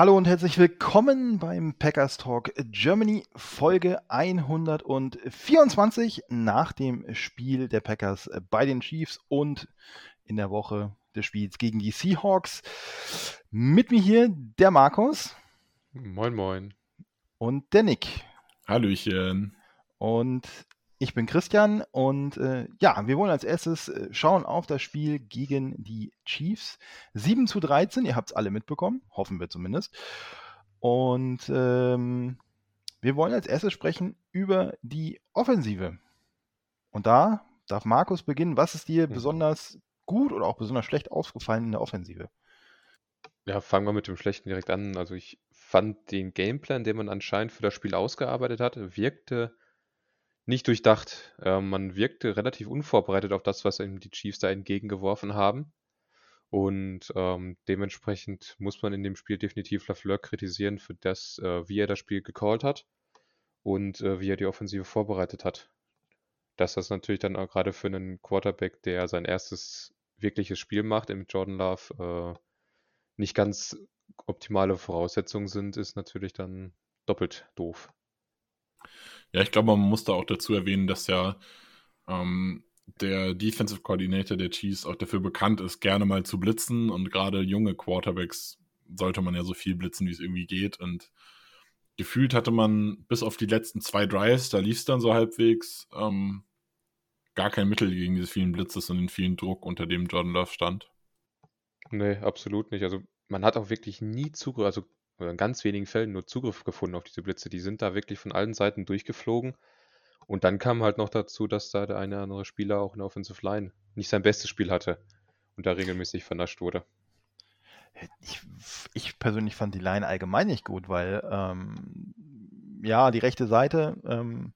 Hallo und herzlich willkommen beim Packers Talk Germany Folge 124 nach dem Spiel der Packers bei den Chiefs und in der Woche des Spiels gegen die Seahawks. Mit mir hier der Markus. Moin, moin. Und der Nick. Hallöchen. Und ich bin Christian und äh, ja, wir wollen als erstes äh, schauen auf das Spiel gegen die Chiefs. 7 zu 13, ihr habt es alle mitbekommen, hoffen wir zumindest. Und ähm, wir wollen als erstes sprechen über die Offensive. Und da darf Markus beginnen. Was ist dir Mhm. besonders gut oder auch besonders schlecht aufgefallen in der Offensive? Ja, fangen wir mit dem Schlechten direkt an. Also ich fand den Gameplan, den man anscheinend für das Spiel ausgearbeitet hat, wirkte nicht durchdacht. Äh, man wirkte relativ unvorbereitet auf das, was ihm die Chiefs da entgegengeworfen haben. Und ähm, dementsprechend muss man in dem Spiel definitiv Lafleur kritisieren für das, äh, wie er das Spiel gecallt hat und äh, wie er die Offensive vorbereitet hat. Dass das natürlich dann auch gerade für einen Quarterback, der sein erstes wirkliches Spiel macht, mit Jordan Love, äh, nicht ganz optimale Voraussetzungen sind, ist natürlich dann doppelt doof. Ja, ich glaube, man muss da auch dazu erwähnen, dass ja ähm, der Defensive Coordinator der Chiefs auch dafür bekannt ist, gerne mal zu blitzen und gerade junge Quarterbacks sollte man ja so viel blitzen, wie es irgendwie geht und gefühlt hatte man bis auf die letzten zwei Drives, da lief es dann so halbwegs, ähm, gar kein Mittel gegen diese vielen Blitzes und den vielen Druck, unter dem Jordan Love stand. Nee, absolut nicht. Also man hat auch wirklich nie Zugriff, also oder in ganz wenigen Fällen nur Zugriff gefunden auf diese Blitze. Die sind da wirklich von allen Seiten durchgeflogen. Und dann kam halt noch dazu, dass da der eine oder andere Spieler auch in der Offensive Line nicht sein bestes Spiel hatte und da regelmäßig vernascht wurde. Ich, ich persönlich fand die Line allgemein nicht gut, weil ähm, ja, die rechte Seite ähm,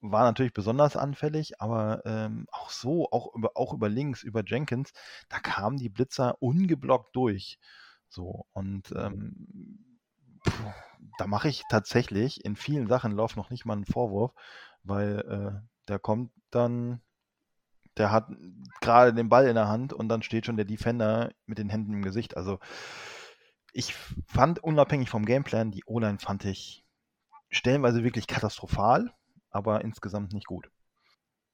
war natürlich besonders anfällig, aber ähm, auch so, auch über, auch über links, über Jenkins, da kamen die Blitzer ungeblockt durch. So, und ähm, puh, da mache ich tatsächlich in vielen Sachen Lauf noch nicht mal einen Vorwurf, weil äh, der kommt dann, der hat gerade den Ball in der Hand und dann steht schon der Defender mit den Händen im Gesicht. Also ich fand unabhängig vom Gameplan, die O-Line fand ich stellenweise wirklich katastrophal, aber insgesamt nicht gut.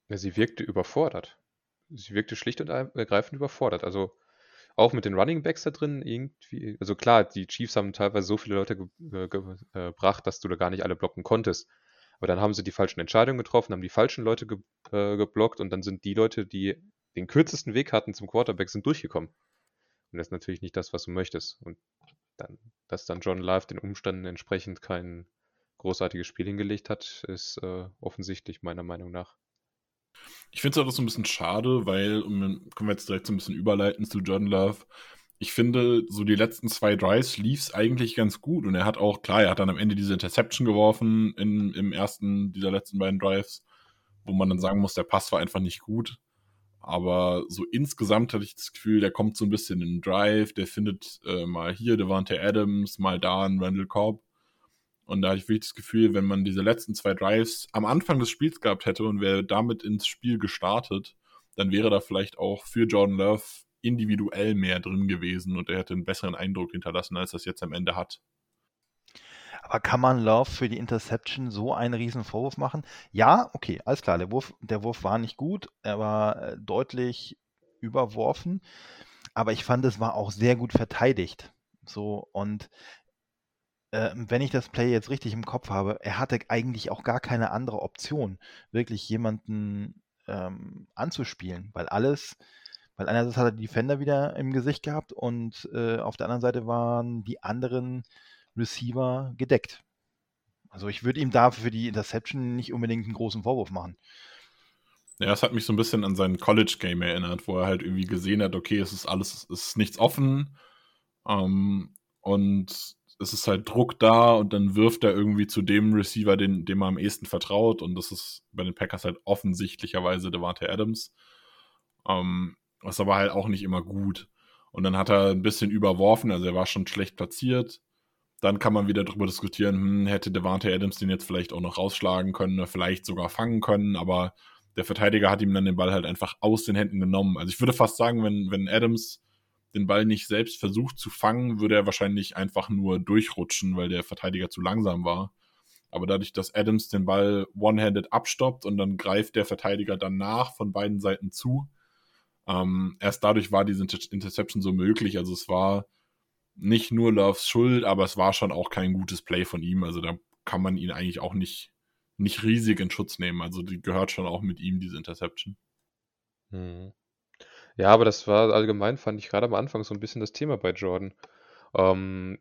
Ja, sie wirkte überfordert. Sie wirkte schlicht und ergreifend überfordert. Also auch mit den Running Backs da drin irgendwie, also klar, die Chiefs haben teilweise so viele Leute ge äh, gebracht, dass du da gar nicht alle blocken konntest. Aber dann haben sie die falschen Entscheidungen getroffen, haben die falschen Leute ge äh, geblockt und dann sind die Leute, die den kürzesten Weg hatten zum Quarterback, sind durchgekommen. Und das ist natürlich nicht das, was du möchtest. Und dann, dass dann John Love den Umständen entsprechend kein großartiges Spiel hingelegt hat, ist äh, offensichtlich meiner Meinung nach. Ich finde es auch so ein bisschen schade, weil, um, können wir jetzt direkt so ein bisschen überleiten zu Jordan Love. Ich finde, so die letzten zwei Drives lief es eigentlich ganz gut und er hat auch, klar, er hat dann am Ende diese Interception geworfen in, im ersten dieser letzten beiden Drives, wo man dann sagen muss, der Pass war einfach nicht gut. Aber so insgesamt hatte ich das Gefühl, der kommt so ein bisschen in den Drive, der findet äh, mal hier Devante Adams, mal da einen Randall Cobb. Und da hatte ich wirklich das Gefühl, wenn man diese letzten zwei Drives am Anfang des Spiels gehabt hätte und wäre damit ins Spiel gestartet, dann wäre da vielleicht auch für Jordan Love individuell mehr drin gewesen und er hätte einen besseren Eindruck hinterlassen, als das jetzt am Ende hat. Aber kann man Love für die Interception so einen riesen Vorwurf machen? Ja, okay, alles klar. Der Wurf, der Wurf war nicht gut, er war äh, deutlich überworfen, aber ich fand, es war auch sehr gut verteidigt. So, und wenn ich das Play jetzt richtig im Kopf habe, er hatte eigentlich auch gar keine andere Option, wirklich jemanden ähm, anzuspielen, weil alles, weil einerseits hat er die Defender wieder im Gesicht gehabt und äh, auf der anderen Seite waren die anderen Receiver gedeckt. Also ich würde ihm da für die Interception nicht unbedingt einen großen Vorwurf machen. Ja, es hat mich so ein bisschen an sein College-Game erinnert, wo er halt irgendwie gesehen hat, okay, es ist alles, es ist nichts offen. Ähm, und es ist halt Druck da und dann wirft er irgendwie zu dem Receiver, den, dem er am ehesten vertraut. Und das ist bei den Packers halt offensichtlicherweise Devante Adams. Ähm, was aber halt auch nicht immer gut. Und dann hat er ein bisschen überworfen, also er war schon schlecht platziert. Dann kann man wieder darüber diskutieren, hm, hätte Devante Adams den jetzt vielleicht auch noch rausschlagen können vielleicht sogar fangen können, aber der Verteidiger hat ihm dann den Ball halt einfach aus den Händen genommen. Also ich würde fast sagen, wenn, wenn Adams den Ball nicht selbst versucht zu fangen, würde er wahrscheinlich einfach nur durchrutschen, weil der Verteidiger zu langsam war. Aber dadurch, dass Adams den Ball one-handed abstoppt und dann greift der Verteidiger danach von beiden Seiten zu, ähm, erst dadurch war diese Inter Interception so möglich. Also es war nicht nur Loves Schuld, aber es war schon auch kein gutes Play von ihm. Also da kann man ihn eigentlich auch nicht, nicht riesig in Schutz nehmen. Also die gehört schon auch mit ihm, diese Interception. Mhm. Ja, aber das war allgemein, fand ich gerade am Anfang so ein bisschen das Thema bei Jordan. Ähm,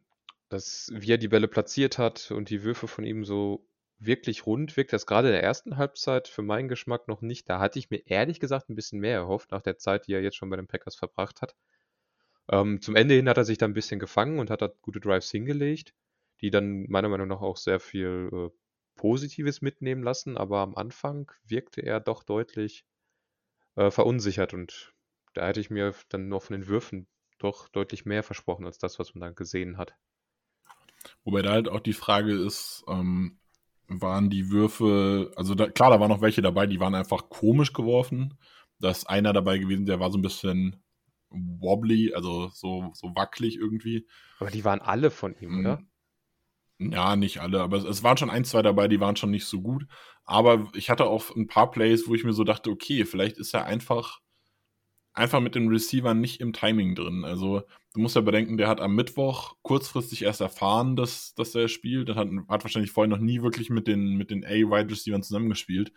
dass, wie er die Bälle platziert hat und die Würfe von ihm so wirklich rund wirkt, das gerade in der ersten Halbzeit für meinen Geschmack noch nicht. Da hatte ich mir ehrlich gesagt ein bisschen mehr erhofft, nach der Zeit, die er jetzt schon bei den Packers verbracht hat. Ähm, zum Ende hin hat er sich da ein bisschen gefangen und hat da gute Drives hingelegt, die dann meiner Meinung nach auch sehr viel äh, Positives mitnehmen lassen, aber am Anfang wirkte er doch deutlich äh, verunsichert und da hätte ich mir dann noch von den Würfen doch deutlich mehr versprochen als das, was man dann gesehen hat. Wobei da halt auch die Frage ist, ähm, waren die Würfe, also da, klar, da waren noch welche dabei, die waren einfach komisch geworfen. Da ist einer dabei gewesen, der war so ein bisschen wobbly, also so, so wackelig irgendwie. Aber die waren alle von ihm, oder? Hm. Ja, nicht alle, aber es, es, waren schon ein, zwei dabei, die waren schon nicht so gut. Aber ich hatte auch ein paar Plays, wo ich mir so dachte, okay, vielleicht ist er einfach einfach mit dem Receiver nicht im Timing drin. Also du musst ja bedenken, der hat am Mittwoch kurzfristig erst erfahren, dass, dass er spielt. Er hat, hat wahrscheinlich vorher noch nie wirklich mit den, mit den A-Wide-Receivern zusammengespielt.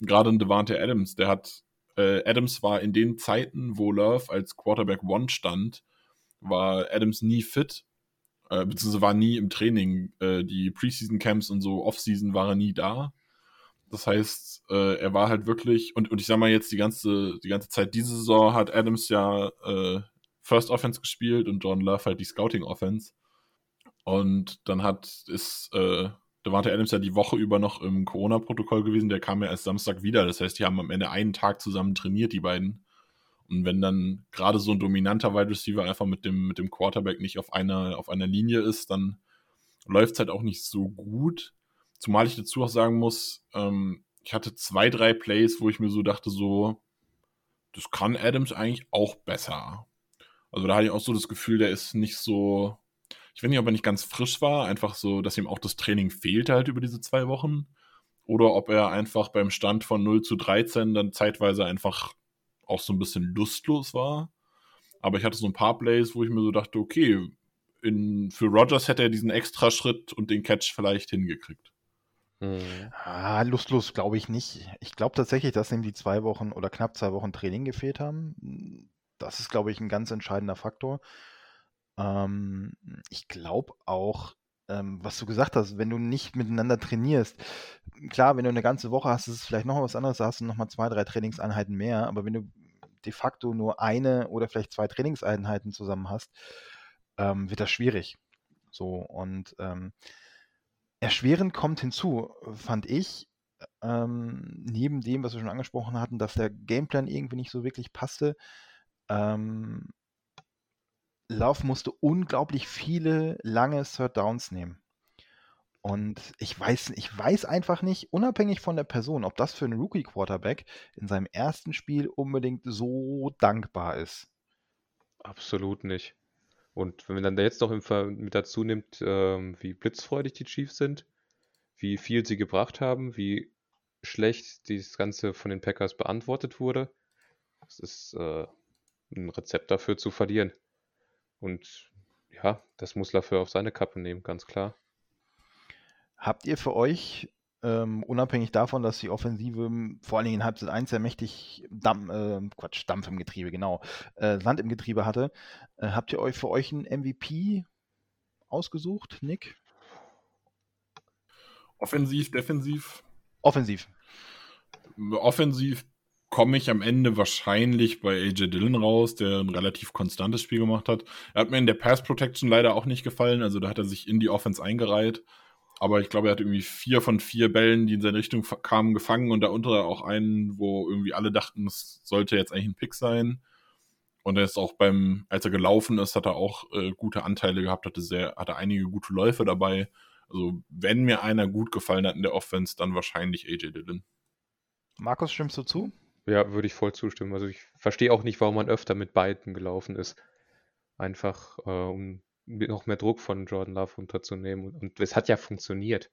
Gerade ein Devante Adams, der hat, äh, Adams war in den Zeiten, wo Love als Quarterback One stand, war Adams nie fit, äh, beziehungsweise war nie im Training. Äh, die Preseason Camps und so Offseason war er nie da. Das heißt, äh, er war halt wirklich, und, und ich sag mal jetzt die ganze, die ganze Zeit diese Saison hat Adams ja äh, First Offense gespielt und John Love halt die Scouting Offense. Und dann hat, ist, äh, Devante Adams ja die Woche über noch im Corona-Protokoll gewesen, der kam ja erst Samstag wieder. Das heißt, die haben am Ende einen Tag zusammen trainiert, die beiden. Und wenn dann gerade so ein dominanter Wide Receiver einfach mit dem, mit dem Quarterback nicht auf einer, auf einer Linie ist, dann läuft es halt auch nicht so gut. Zumal ich dazu auch sagen muss, ähm, ich hatte zwei, drei Plays, wo ich mir so dachte, so, das kann Adams eigentlich auch besser. Also da hatte ich auch so das Gefühl, der ist nicht so, ich weiß nicht, ob er nicht ganz frisch war, einfach so, dass ihm auch das Training fehlte halt über diese zwei Wochen. Oder ob er einfach beim Stand von 0 zu 13 dann zeitweise einfach auch so ein bisschen lustlos war. Aber ich hatte so ein paar Plays, wo ich mir so dachte, okay, in, für Rogers hätte er diesen extra Schritt und den Catch vielleicht hingekriegt. Mhm. Ah, lustlos glaube ich nicht. Ich glaube tatsächlich, dass ihm die zwei Wochen oder knapp zwei Wochen Training gefehlt haben. Das ist, glaube ich, ein ganz entscheidender Faktor. Ähm, ich glaube auch, ähm, was du gesagt hast, wenn du nicht miteinander trainierst, klar, wenn du eine ganze Woche hast, ist es vielleicht noch was anderes, da hast du nochmal zwei, drei Trainingseinheiten mehr, aber wenn du de facto nur eine oder vielleicht zwei Trainingseinheiten zusammen hast, ähm, wird das schwierig. So, und ähm, Erschwerend kommt hinzu, fand ich, ähm, neben dem, was wir schon angesprochen hatten, dass der Gameplan irgendwie nicht so wirklich passte. Ähm, Love musste unglaublich viele lange Third Downs nehmen. Und ich weiß, ich weiß einfach nicht, unabhängig von der Person, ob das für einen Rookie-Quarterback in seinem ersten Spiel unbedingt so dankbar ist. Absolut nicht. Und wenn man dann jetzt noch mit dazu nimmt, ähm, wie blitzfreudig die Chiefs sind, wie viel sie gebracht haben, wie schlecht dieses Ganze von den Packers beantwortet wurde, das ist äh, ein Rezept dafür zu verlieren. Und ja, das muss dafür auf seine Kappe nehmen, ganz klar. Habt ihr für euch ähm, unabhängig davon, dass die Offensive vor allen Dingen in Halbzeit 1 sehr mächtig Dampf, äh, Quatsch, Dampf im Getriebe, genau, äh, Sand im Getriebe hatte, äh, habt ihr euch für euch einen MVP ausgesucht, Nick? Offensiv, defensiv? Offensiv. Offensiv komme ich am Ende wahrscheinlich bei AJ Dillon raus, der ein relativ konstantes Spiel gemacht hat. Er hat mir in der Pass Protection leider auch nicht gefallen, also da hat er sich in die Offense eingereiht. Aber ich glaube, er hat irgendwie vier von vier Bällen, die in seine Richtung kamen, gefangen und darunter auch einen, wo irgendwie alle dachten, es sollte jetzt eigentlich ein Pick sein. Und er ist auch beim, als er gelaufen ist, hat er auch äh, gute Anteile gehabt, hatte sehr, hatte einige gute Läufe dabei. Also, wenn mir einer gut gefallen hat in der Offense, dann wahrscheinlich AJ Dillon. Markus, stimmst du zu? Ja, würde ich voll zustimmen. Also ich verstehe auch nicht, warum man öfter mit beiden gelaufen ist. Einfach, äh, um noch mehr Druck von Jordan Love runterzunehmen. Und, es hat ja funktioniert.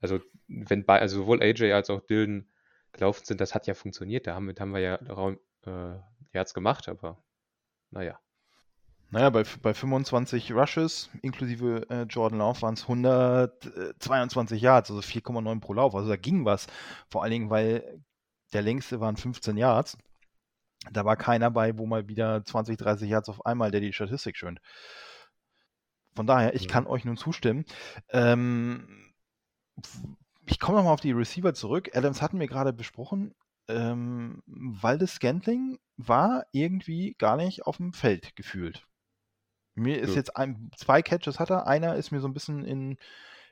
Also, wenn bei, also sowohl AJ als auch Dylan gelaufen sind, das hat ja funktioniert. Damit haben wir ja Raum, äh, Yards gemacht, aber naja. Naja, bei, bei 25 Rushes inklusive äh, Jordan Love waren es 122 Yards, also 4,9 pro Lauf. Also da ging was. Vor allen Dingen, weil der längste waren 15 Yards. Da war keiner bei, wo mal wieder 20, 30 Yards auf einmal, der die Statistik schönt. Von daher, ich ja. kann euch nun zustimmen. Ähm, ich komme nochmal auf die Receiver zurück. Adams hatten wir gerade besprochen. Ähm, Waldes Scantling war irgendwie gar nicht auf dem Feld gefühlt. Mir ist ja. jetzt ein, zwei Catches hat er. Einer ist mir so ein bisschen in,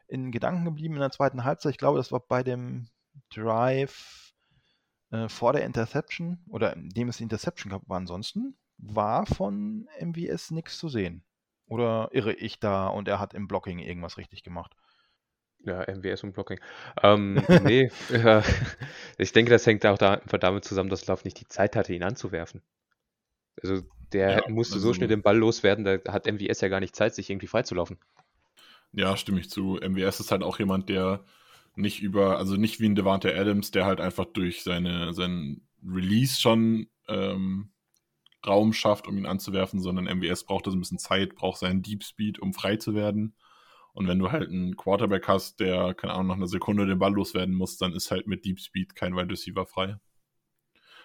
in Gedanken geblieben in der zweiten Halbzeit. Ich glaube, das war bei dem Drive äh, vor der Interception oder dem es Interception gab, war ansonsten, war von MVS nichts zu sehen. Oder irre ich da und er hat im Blocking irgendwas richtig gemacht? Ja, MWS und Blocking. Ähm, nee, äh, ich denke, das hängt auch da, damit zusammen, dass Love nicht die Zeit hatte, ihn anzuwerfen. Also der ja, musste also, so schnell den Ball loswerden, da hat MWS ja gar nicht Zeit, sich irgendwie freizulaufen. Ja, stimme ich zu. MWS ist halt auch jemand, der nicht über, also nicht wie ein Devante Adams, der halt einfach durch seine, seinen Release schon ähm, Raum schafft, um ihn anzuwerfen, sondern MWS braucht das ein bisschen Zeit, braucht seinen Deep Speed, um frei zu werden. Und wenn du halt einen Quarterback hast, der, keine Ahnung, nach einer Sekunde den Ball loswerden muss, dann ist halt mit Deep Speed kein Wide Receiver frei.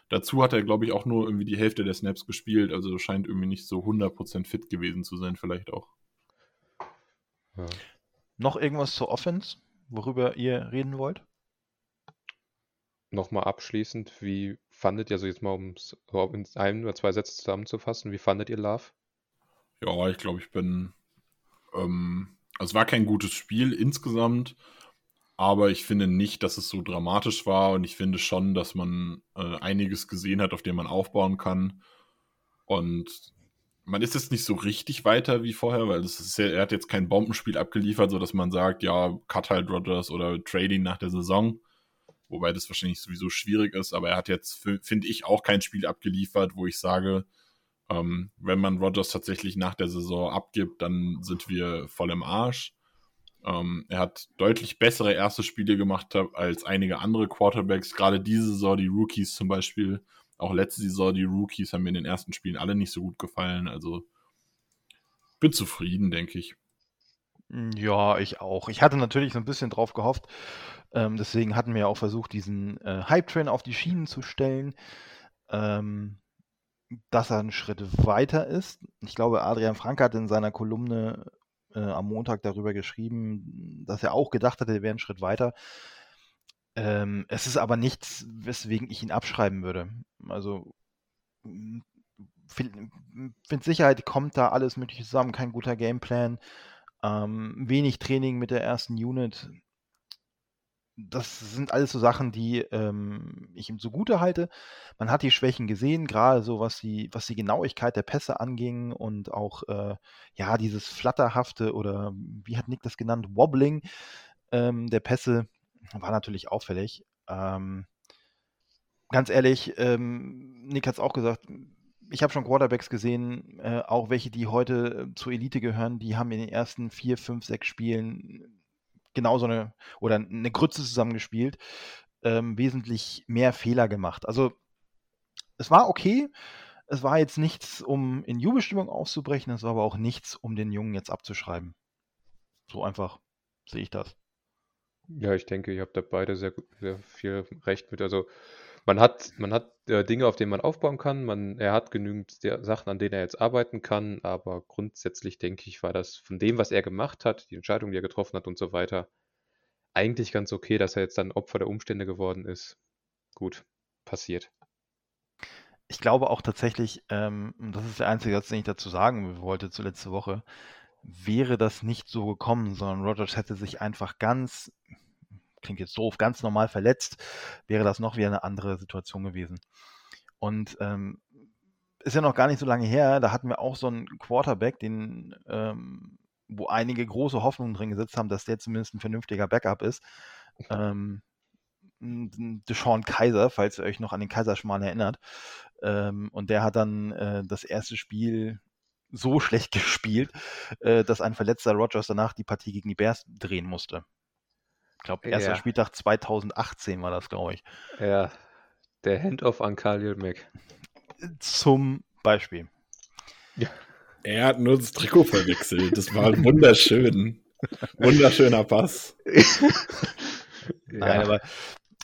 Dazu hat er, glaube ich, auch nur irgendwie die Hälfte der Snaps gespielt, also scheint irgendwie nicht so 100% fit gewesen zu sein, vielleicht auch. Ja. Noch irgendwas zur Offense? worüber ihr reden wollt? Nochmal abschließend, wie fandet ihr, also jetzt mal um es in ein oder zwei Sätze zusammenzufassen, wie fandet ihr Love? Ja, ich glaube, ich bin. Ähm, es war kein gutes Spiel insgesamt, aber ich finde nicht, dass es so dramatisch war und ich finde schon, dass man äh, einiges gesehen hat, auf dem man aufbauen kann. Und man ist jetzt nicht so richtig weiter wie vorher, weil ja, er hat jetzt kein Bombenspiel abgeliefert, sodass man sagt, ja, cut halt Rodgers oder Trading nach der Saison. Wobei das wahrscheinlich sowieso schwierig ist, aber er hat jetzt, finde ich, auch kein Spiel abgeliefert, wo ich sage, ähm, wenn man Rodgers tatsächlich nach der Saison abgibt, dann sind wir voll im Arsch. Ähm, er hat deutlich bessere erste Spiele gemacht als einige andere Quarterbacks, gerade diese Saison, die Rookies zum Beispiel auch letzte Saison, die Rookies haben mir in den ersten Spielen alle nicht so gut gefallen. Also bin zufrieden, denke ich. Hm, ja, ich auch. Ich hatte natürlich so ein bisschen drauf gehofft. Ähm, deswegen hatten wir ja auch versucht, diesen äh, Hype-Train auf die Schienen zu stellen. Ähm, dass er einen Schritt weiter ist. Ich glaube, Adrian Frank hat in seiner Kolumne äh, am Montag darüber geschrieben, dass er auch gedacht hatte, er wäre einen Schritt weiter. Ähm, es ist aber nichts, weswegen ich ihn abschreiben würde. Also hm, mit Sicherheit kommt da alles Mögliche zusammen, kein guter Gameplan, ähm, wenig Training mit der ersten Unit. Das sind alles so Sachen, die ähm, ich ihm zugute halte. Man hat die Schwächen gesehen, gerade so was die, was die Genauigkeit der Pässe anging und auch äh, ja dieses flatterhafte oder wie hat Nick das genannt, Wobbling ähm, der Pässe war natürlich auffällig. Ähm, ganz ehrlich, ähm, Nick hat es auch gesagt, ich habe schon Quarterbacks gesehen, äh, auch welche, die heute äh, zur Elite gehören, die haben in den ersten vier, fünf, sechs Spielen genauso eine oder eine Grütze zusammengespielt, ähm, wesentlich mehr Fehler gemacht. Also es war okay. Es war jetzt nichts, um in Jubelstimmung auszubrechen, es war aber auch nichts, um den Jungen jetzt abzuschreiben. So einfach sehe ich das. Ja, ich denke, ihr habt da beide sehr, sehr viel recht mit. Also man hat, man hat äh, Dinge, auf denen man aufbauen kann. Man, er hat genügend der Sachen, an denen er jetzt arbeiten kann, aber grundsätzlich denke ich, war das von dem, was er gemacht hat, die Entscheidung, die er getroffen hat und so weiter, eigentlich ganz okay, dass er jetzt dann Opfer der Umstände geworden ist. Gut, passiert. ich glaube auch tatsächlich, ähm, das ist der einzige Satz, den ich dazu sagen wollte zu letzte Woche, wäre das nicht so gekommen, sondern Rogers hätte sich einfach ganz, klingt jetzt doof, ganz normal verletzt, wäre das noch wieder eine andere Situation gewesen. Und ähm, ist ja noch gar nicht so lange her, da hatten wir auch so einen Quarterback, den, ähm, wo einige große Hoffnungen drin gesetzt haben, dass der zumindest ein vernünftiger Backup ist. Ähm, Deshaun Kaiser, falls ihr euch noch an den Kaiserschmarrn erinnert. Ähm, und der hat dann äh, das erste Spiel so schlecht gespielt, äh, dass ein verletzter Rogers danach die Partie gegen die Bears drehen musste. Ich glaube, erster ja. Spieltag 2018 war das, glaube ich. Ja, der Handoff an Khalil Mack. Zum Beispiel. Ja. Er hat nur das Trikot verwechselt. Das war wunderschön. Wunderschöner Pass. Nein, aber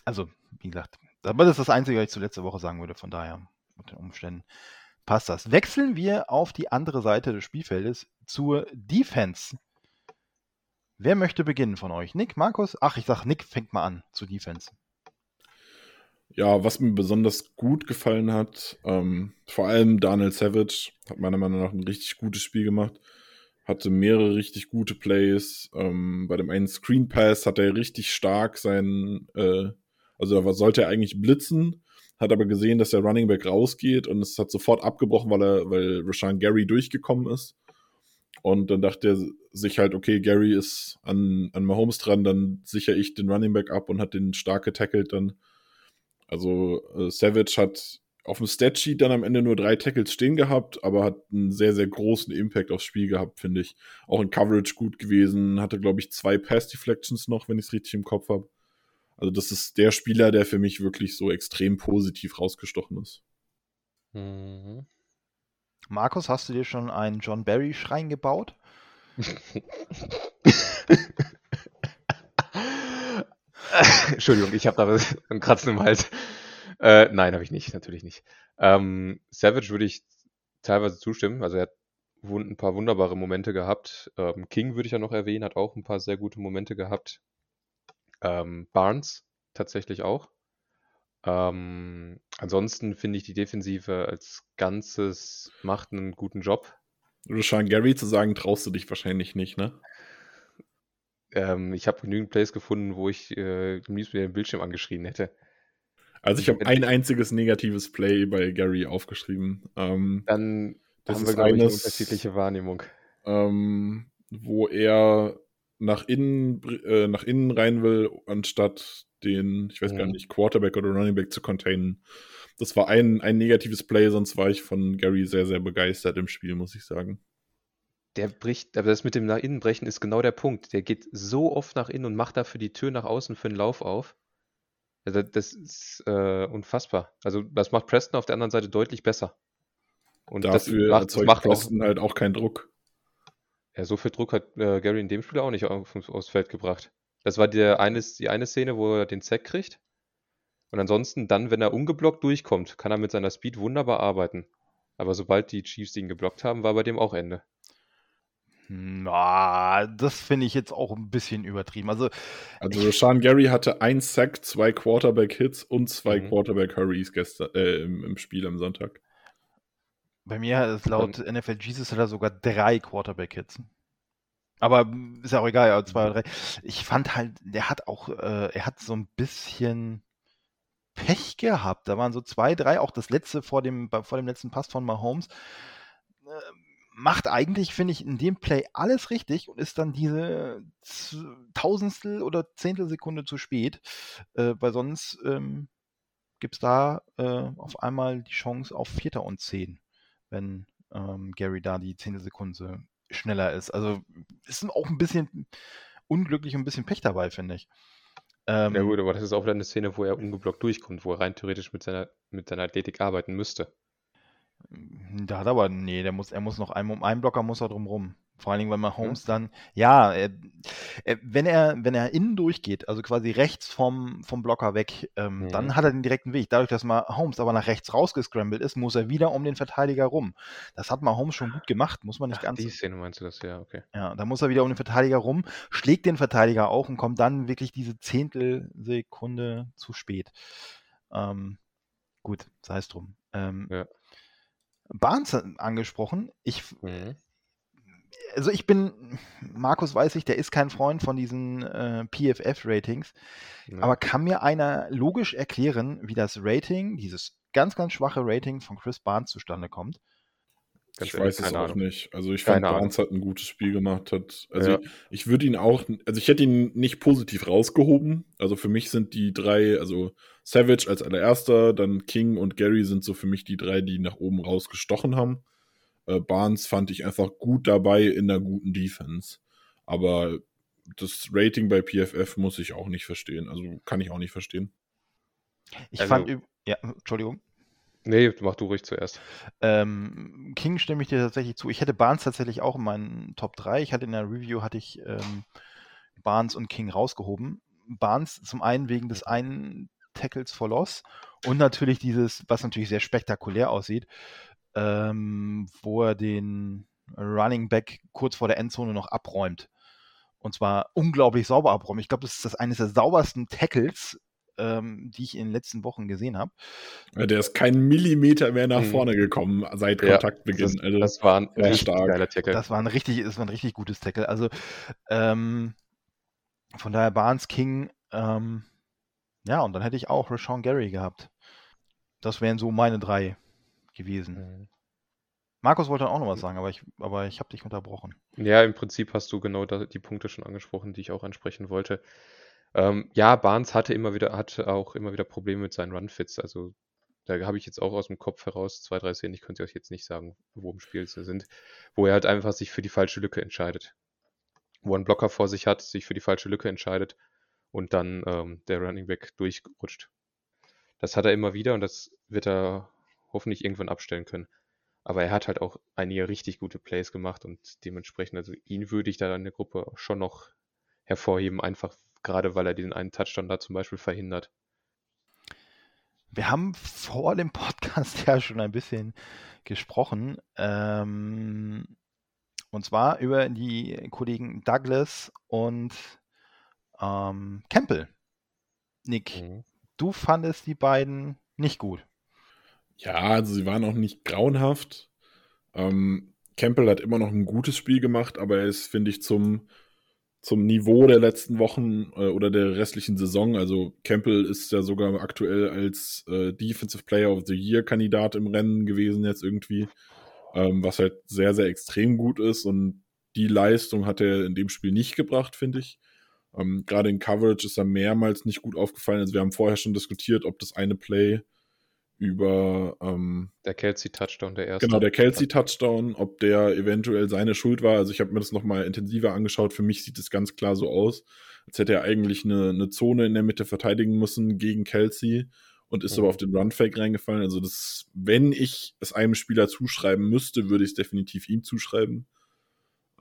also, wie gesagt, aber das ist das Einzige, was ich zu letzter Woche sagen würde. Von daher, mit den Umständen passt das. Wechseln wir auf die andere Seite des Spielfeldes zur Defense. Wer möchte beginnen von euch? Nick, Markus? Ach, ich sag, Nick fängt mal an zur Defense. Ja, was mir besonders gut gefallen hat, ähm, vor allem Daniel Savage hat meiner Meinung nach ein richtig gutes Spiel gemacht. Hatte mehrere richtig gute Plays. Ähm, bei dem einen Screen Pass hat er richtig stark seinen, äh, also da sollte er eigentlich blitzen, hat aber gesehen, dass der Running Back rausgeht und es hat sofort abgebrochen, weil er, weil Rashan Gary durchgekommen ist. Und dann dachte er sich halt, okay, Gary ist an, an Mahomes dran, dann sichere ich den Running Back ab und hat den stark getackelt dann. Also äh, Savage hat auf dem Statsheet dann am Ende nur drei Tackles stehen gehabt, aber hat einen sehr, sehr großen Impact aufs Spiel gehabt, finde ich. Auch in Coverage gut gewesen, hatte, glaube ich, zwei Pass-Deflections noch, wenn ich es richtig im Kopf habe. Also das ist der Spieler, der für mich wirklich so extrem positiv rausgestochen ist. Mhm. Markus, hast du dir schon einen John Barry-Schrein gebaut? Entschuldigung, ich habe da einen Kratzen im Hals. Äh, nein, habe ich nicht, natürlich nicht. Ähm, Savage würde ich teilweise zustimmen. Also er hat ein paar wunderbare Momente gehabt. Ähm, King würde ich ja noch erwähnen, hat auch ein paar sehr gute Momente gehabt. Ähm, Barnes tatsächlich auch. Ähm, ansonsten finde ich die Defensive als Ganzes macht einen guten Job. Rashan Gary zu sagen, traust du dich wahrscheinlich nicht, ne? Ähm, ich habe genügend Plays gefunden, wo ich äh, am liebsten den Bildschirm angeschrien hätte. Also ich habe ein einziges negatives Play bei Gary aufgeschrieben. Ähm, Dann das haben wir, glaube ich, eine unterschiedliche Wahrnehmung. Ähm, wo er nach innen, äh, nach innen rein will, anstatt den, ich weiß mhm. gar nicht, Quarterback oder Running Back zu containen. Das war ein, ein negatives Play, sonst war ich von Gary sehr, sehr begeistert im Spiel, muss ich sagen. Der bricht, aber das mit dem nach innen brechen ist genau der Punkt. Der geht so oft nach innen und macht dafür die Tür nach außen für den Lauf auf. Also das ist äh, unfassbar. Also das macht Preston auf der anderen Seite deutlich besser. Und Dafür das macht, das macht Preston auch, halt auch keinen Druck. Ja, so viel Druck hat äh, Gary in dem Spiel auch nicht auf, aufs Feld gebracht. Das war der eine, die eine Szene, wo er den Sack kriegt. Und ansonsten dann, wenn er ungeblockt durchkommt, kann er mit seiner Speed wunderbar arbeiten. Aber sobald die Chiefs ihn geblockt haben, war bei dem auch Ende. Na, das finde ich jetzt auch ein bisschen übertrieben. Also, also Sean Gary hatte ein Sack, zwei Quarterback-Hits und zwei mhm. Quarterback-Hurries gestern äh, im, im, Spiel am Sonntag. Bei mir ist laut und, NFL Jesus hat er sogar drei Quarterback-Hits. Aber ist ja auch egal, ja, zwei oder drei. Ich fand halt, der hat auch, äh, er hat so ein bisschen Pech gehabt. Da waren so zwei, drei, auch das letzte vor dem, vor dem letzten Pass von Mahomes. Äh, macht eigentlich, finde ich, in dem Play alles richtig und ist dann diese Tausendstel oder Zehntelsekunde zu spät, äh, weil sonst ähm, gibt es da äh, auf einmal die Chance auf Vierter und Zehn, wenn ähm, Gary da die Zehntelsekunde schneller ist. Also ist auch ein bisschen unglücklich und ein bisschen Pech dabei, finde ich. Ähm, ja gut, aber das ist auch wieder eine Szene, wo er ungeblockt durchkommt, wo er rein theoretisch mit seiner, mit seiner Athletik arbeiten müsste. Da hat aber, nee, der muss, er muss noch einen, um einen Blocker muss er drum rum. Vor allen Dingen, wenn man Holmes ja. dann, ja, er, er, wenn er, wenn er innen durchgeht, also quasi rechts vom, vom Blocker weg, ähm, mhm. dann hat er den direkten Weg. Dadurch, dass mal Holmes aber nach rechts rausgescrambled ist, muss er wieder um den Verteidiger rum. Das hat mal Holmes schon gut gemacht, muss man nicht Ach, ganz. Die Szene meinst du das, ja, okay. Ja, da muss er wieder um den Verteidiger rum, schlägt den Verteidiger auch und kommt dann wirklich diese Zehntelsekunde zu spät. Ähm, gut, sei es drum. Ähm, Ja. Barnes angesprochen. Ich, Mhm. Also ich bin, Markus weiß ich, der ist kein Freund von diesen äh, PFF-Ratings, Ja. aber kann mir einer logisch erklären, wie das Rating, dieses ganz, ganz schwache Rating von Chris Barnes zustande kommt? Ganz ich ehrlich, weiß es auch Ahnung. nicht. Also ich Keine fand, Ahnung. Barnes hat ein gutes Spiel gemacht. Hat, also Ja. ich, ich würde ihn auch, also ich hätte ihn nicht positiv rausgehoben. Also für mich sind die drei, also Savage als allererster, dann King und Gary sind so für mich die drei, die nach oben rausgestochen haben. Äh, Barnes fand ich einfach gut dabei in einer guten Defense. Aber das Rating bei PFF muss ich auch nicht verstehen. Also kann ich auch nicht verstehen. Ich Also- fand, ja, Entschuldigung. Nee, mach du ruhig zuerst. Ähm, King stimme ich dir tatsächlich zu. Ich hätte Barnes tatsächlich auch in meinen Top 3. Ich hatte in der Review hatte ich ähm, Barnes und King rausgehoben. Barnes zum einen wegen des einen Tackles for Loss und natürlich dieses, was natürlich sehr spektakulär aussieht, ähm, wo er den Running Back kurz vor der Endzone noch abräumt. Und zwar unglaublich sauber abräumt. Ich glaube, das ist das eines der saubersten Tackles, ähm, die ich in den letzten Wochen gesehen habe. Ja, Der ist keinen Millimeter mehr nach Mhm. vorne gekommen seit Ja, Kontaktbeginn. Das, also, das war ein richtig stark. geiler Tackle. Das war ein richtig, das war ein richtig gutes Tackle. Also ähm, von daher Barnes King, ähm, ja, und dann hätte ich auch Rashawn Gary gehabt. Das wären so meine drei gewesen. Mhm. Markus wollte auch noch was sagen, aber ich, aber ich habe dich unterbrochen. Ja, im Prinzip hast du genau die Punkte schon angesprochen, die ich auch ansprechen wollte. Ähm, ja, Barnes hatte immer wieder, hatte auch immer wieder Probleme mit seinen Runfits. Also da habe ich jetzt auch aus dem Kopf heraus zwei, drei Szenen, ich könnte euch jetzt nicht sagen, wo im Spiel sie sind, wo er halt einfach sich für die falsche Lücke entscheidet. Wo er einen Blocker vor sich hat, sich für die falsche Lücke entscheidet und dann ähm, der Running Back durchrutscht. Das hat er immer wieder und das wird er hoffentlich irgendwann abstellen können. Aber er hat halt auch einige richtig gute Plays gemacht und dementsprechend, also ihn würde ich da in der Gruppe schon noch hervorheben, einfach gerade weil er diesen einen Touchdown da zum Beispiel verhindert. Wir haben vor dem Podcast ja schon ein bisschen gesprochen. Ähm, und zwar über die Kollegen Douglas und ähm, Campbell. Nick, Mhm. du fandest die beiden nicht gut. Ja, also sie waren auch nicht grauenhaft. Ähm, Campbell hat immer noch ein gutes Spiel gemacht, aber er ist, finde ich, zum, zum Niveau der letzten Wochen äh, oder der restlichen Saison. Also Campbell ist ja sogar aktuell als äh, Defensive Player of the Year Kandidat im Rennen gewesen jetzt irgendwie, ähm, was halt sehr, sehr extrem gut ist und die Leistung hat er in dem Spiel nicht gebracht, finde ich. Ähm, Gerade in Coverage ist er mehrmals nicht gut aufgefallen. Also wir haben vorher schon diskutiert, ob das eine Play über ähm, Der Kelsey-Touchdown, der erste. Genau, der Kelsey-Touchdown, ob der eventuell seine Schuld war. Also ich habe mir das nochmal intensiver angeschaut. Für mich sieht es ganz klar so aus, als hätte er eigentlich eine, eine Zone in der Mitte verteidigen müssen gegen Kelsey und ist Mhm. aber auf den Run-Fake reingefallen. Also das, wenn ich es einem Spieler zuschreiben müsste, würde ich es definitiv ihm zuschreiben.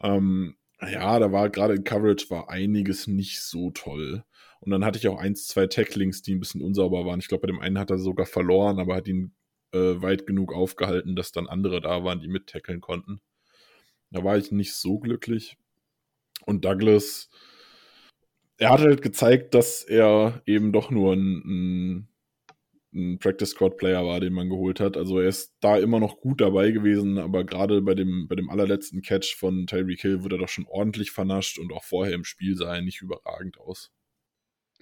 Ähm, ja, da war gerade in Coverage war einiges nicht so toll. Und dann hatte ich auch eins, zwei Tacklings, die ein bisschen unsauber waren. Ich glaube, bei dem einen hat er sogar verloren, aber hat ihn äh, weit genug aufgehalten, dass dann andere da waren, die mittackeln konnten. Da war ich nicht so glücklich. Und Douglas, er hat halt gezeigt, dass er eben doch nur ein, ein, ein Practice Squad Player war, den man geholt hat. Also er ist da immer noch gut dabei gewesen, aber gerade bei dem, bei dem allerletzten Catch von Tyreek Hill wurde er doch schon ordentlich vernascht und auch vorher im Spiel sah er nicht überragend aus.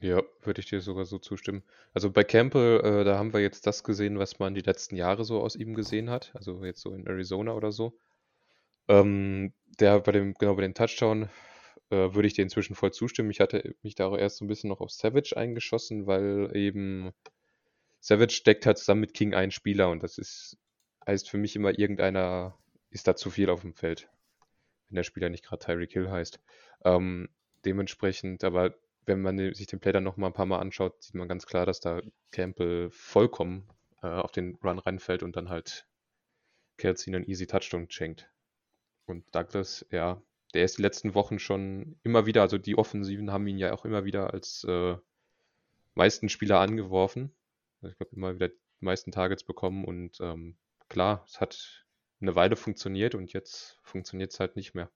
Ja, würde ich dir sogar so zustimmen. Also bei Campbell, äh, da haben wir jetzt das gesehen, was man die letzten Jahre so aus ihm gesehen hat. Also jetzt so in Arizona oder so. Ähm, der bei dem, genau bei dem Touchdown äh, würde ich dir inzwischen voll zustimmen. Ich hatte mich da auch erst so ein bisschen noch auf Savage eingeschossen, weil eben Savage deckt halt zusammen mit King einen Spieler und das ist, heißt für mich immer, irgendeiner ist da zu viel auf dem Feld. Wenn der Spieler nicht gerade Tyreek Hill heißt. Ähm, dementsprechend, aber wenn man den- sich den Play dann noch mal ein paar Mal anschaut, sieht man ganz klar, dass da Campbell vollkommen äh, auf den Run reinfällt und dann halt Kelsey einen easy Touchdown schenkt. Und Douglas, ja, der ist die letzten Wochen schon immer wieder, also die Offensiven haben ihn ja auch immer wieder als äh, meisten Spieler angeworfen. Also ich glaube, immer wieder die meisten Targets bekommen und ähm, klar, es hat eine Weile funktioniert und jetzt funktioniert es halt nicht mehr.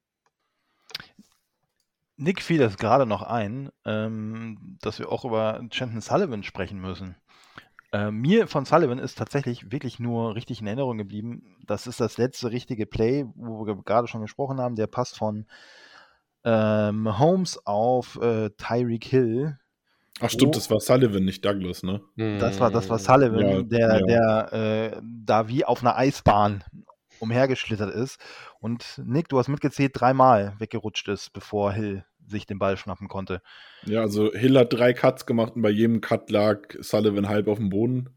Nick fiel das gerade noch ein, ähm, dass wir auch über Chanton Sullivan sprechen müssen. Äh, mir von Sullivan ist tatsächlich wirklich nur richtig in Erinnerung geblieben. Das ist das letzte richtige Play, wo wir gerade schon gesprochen haben. Der Pass von ähm, Holmes auf äh, Tyreek Hill. Ach stimmt, Oh. das war Sullivan, nicht Douglas, ne? Das war, das war Sullivan, Ja, der, ja. der äh, da wie auf einer Eisbahn umhergeschlittert ist. Und Nick, du hast mitgezählt, dreimal weggerutscht ist, bevor Hill sich den Ball schnappen konnte. Ja, also Hill hat drei Cuts gemacht und bei jedem Cut lag Sullivan halb auf dem Boden.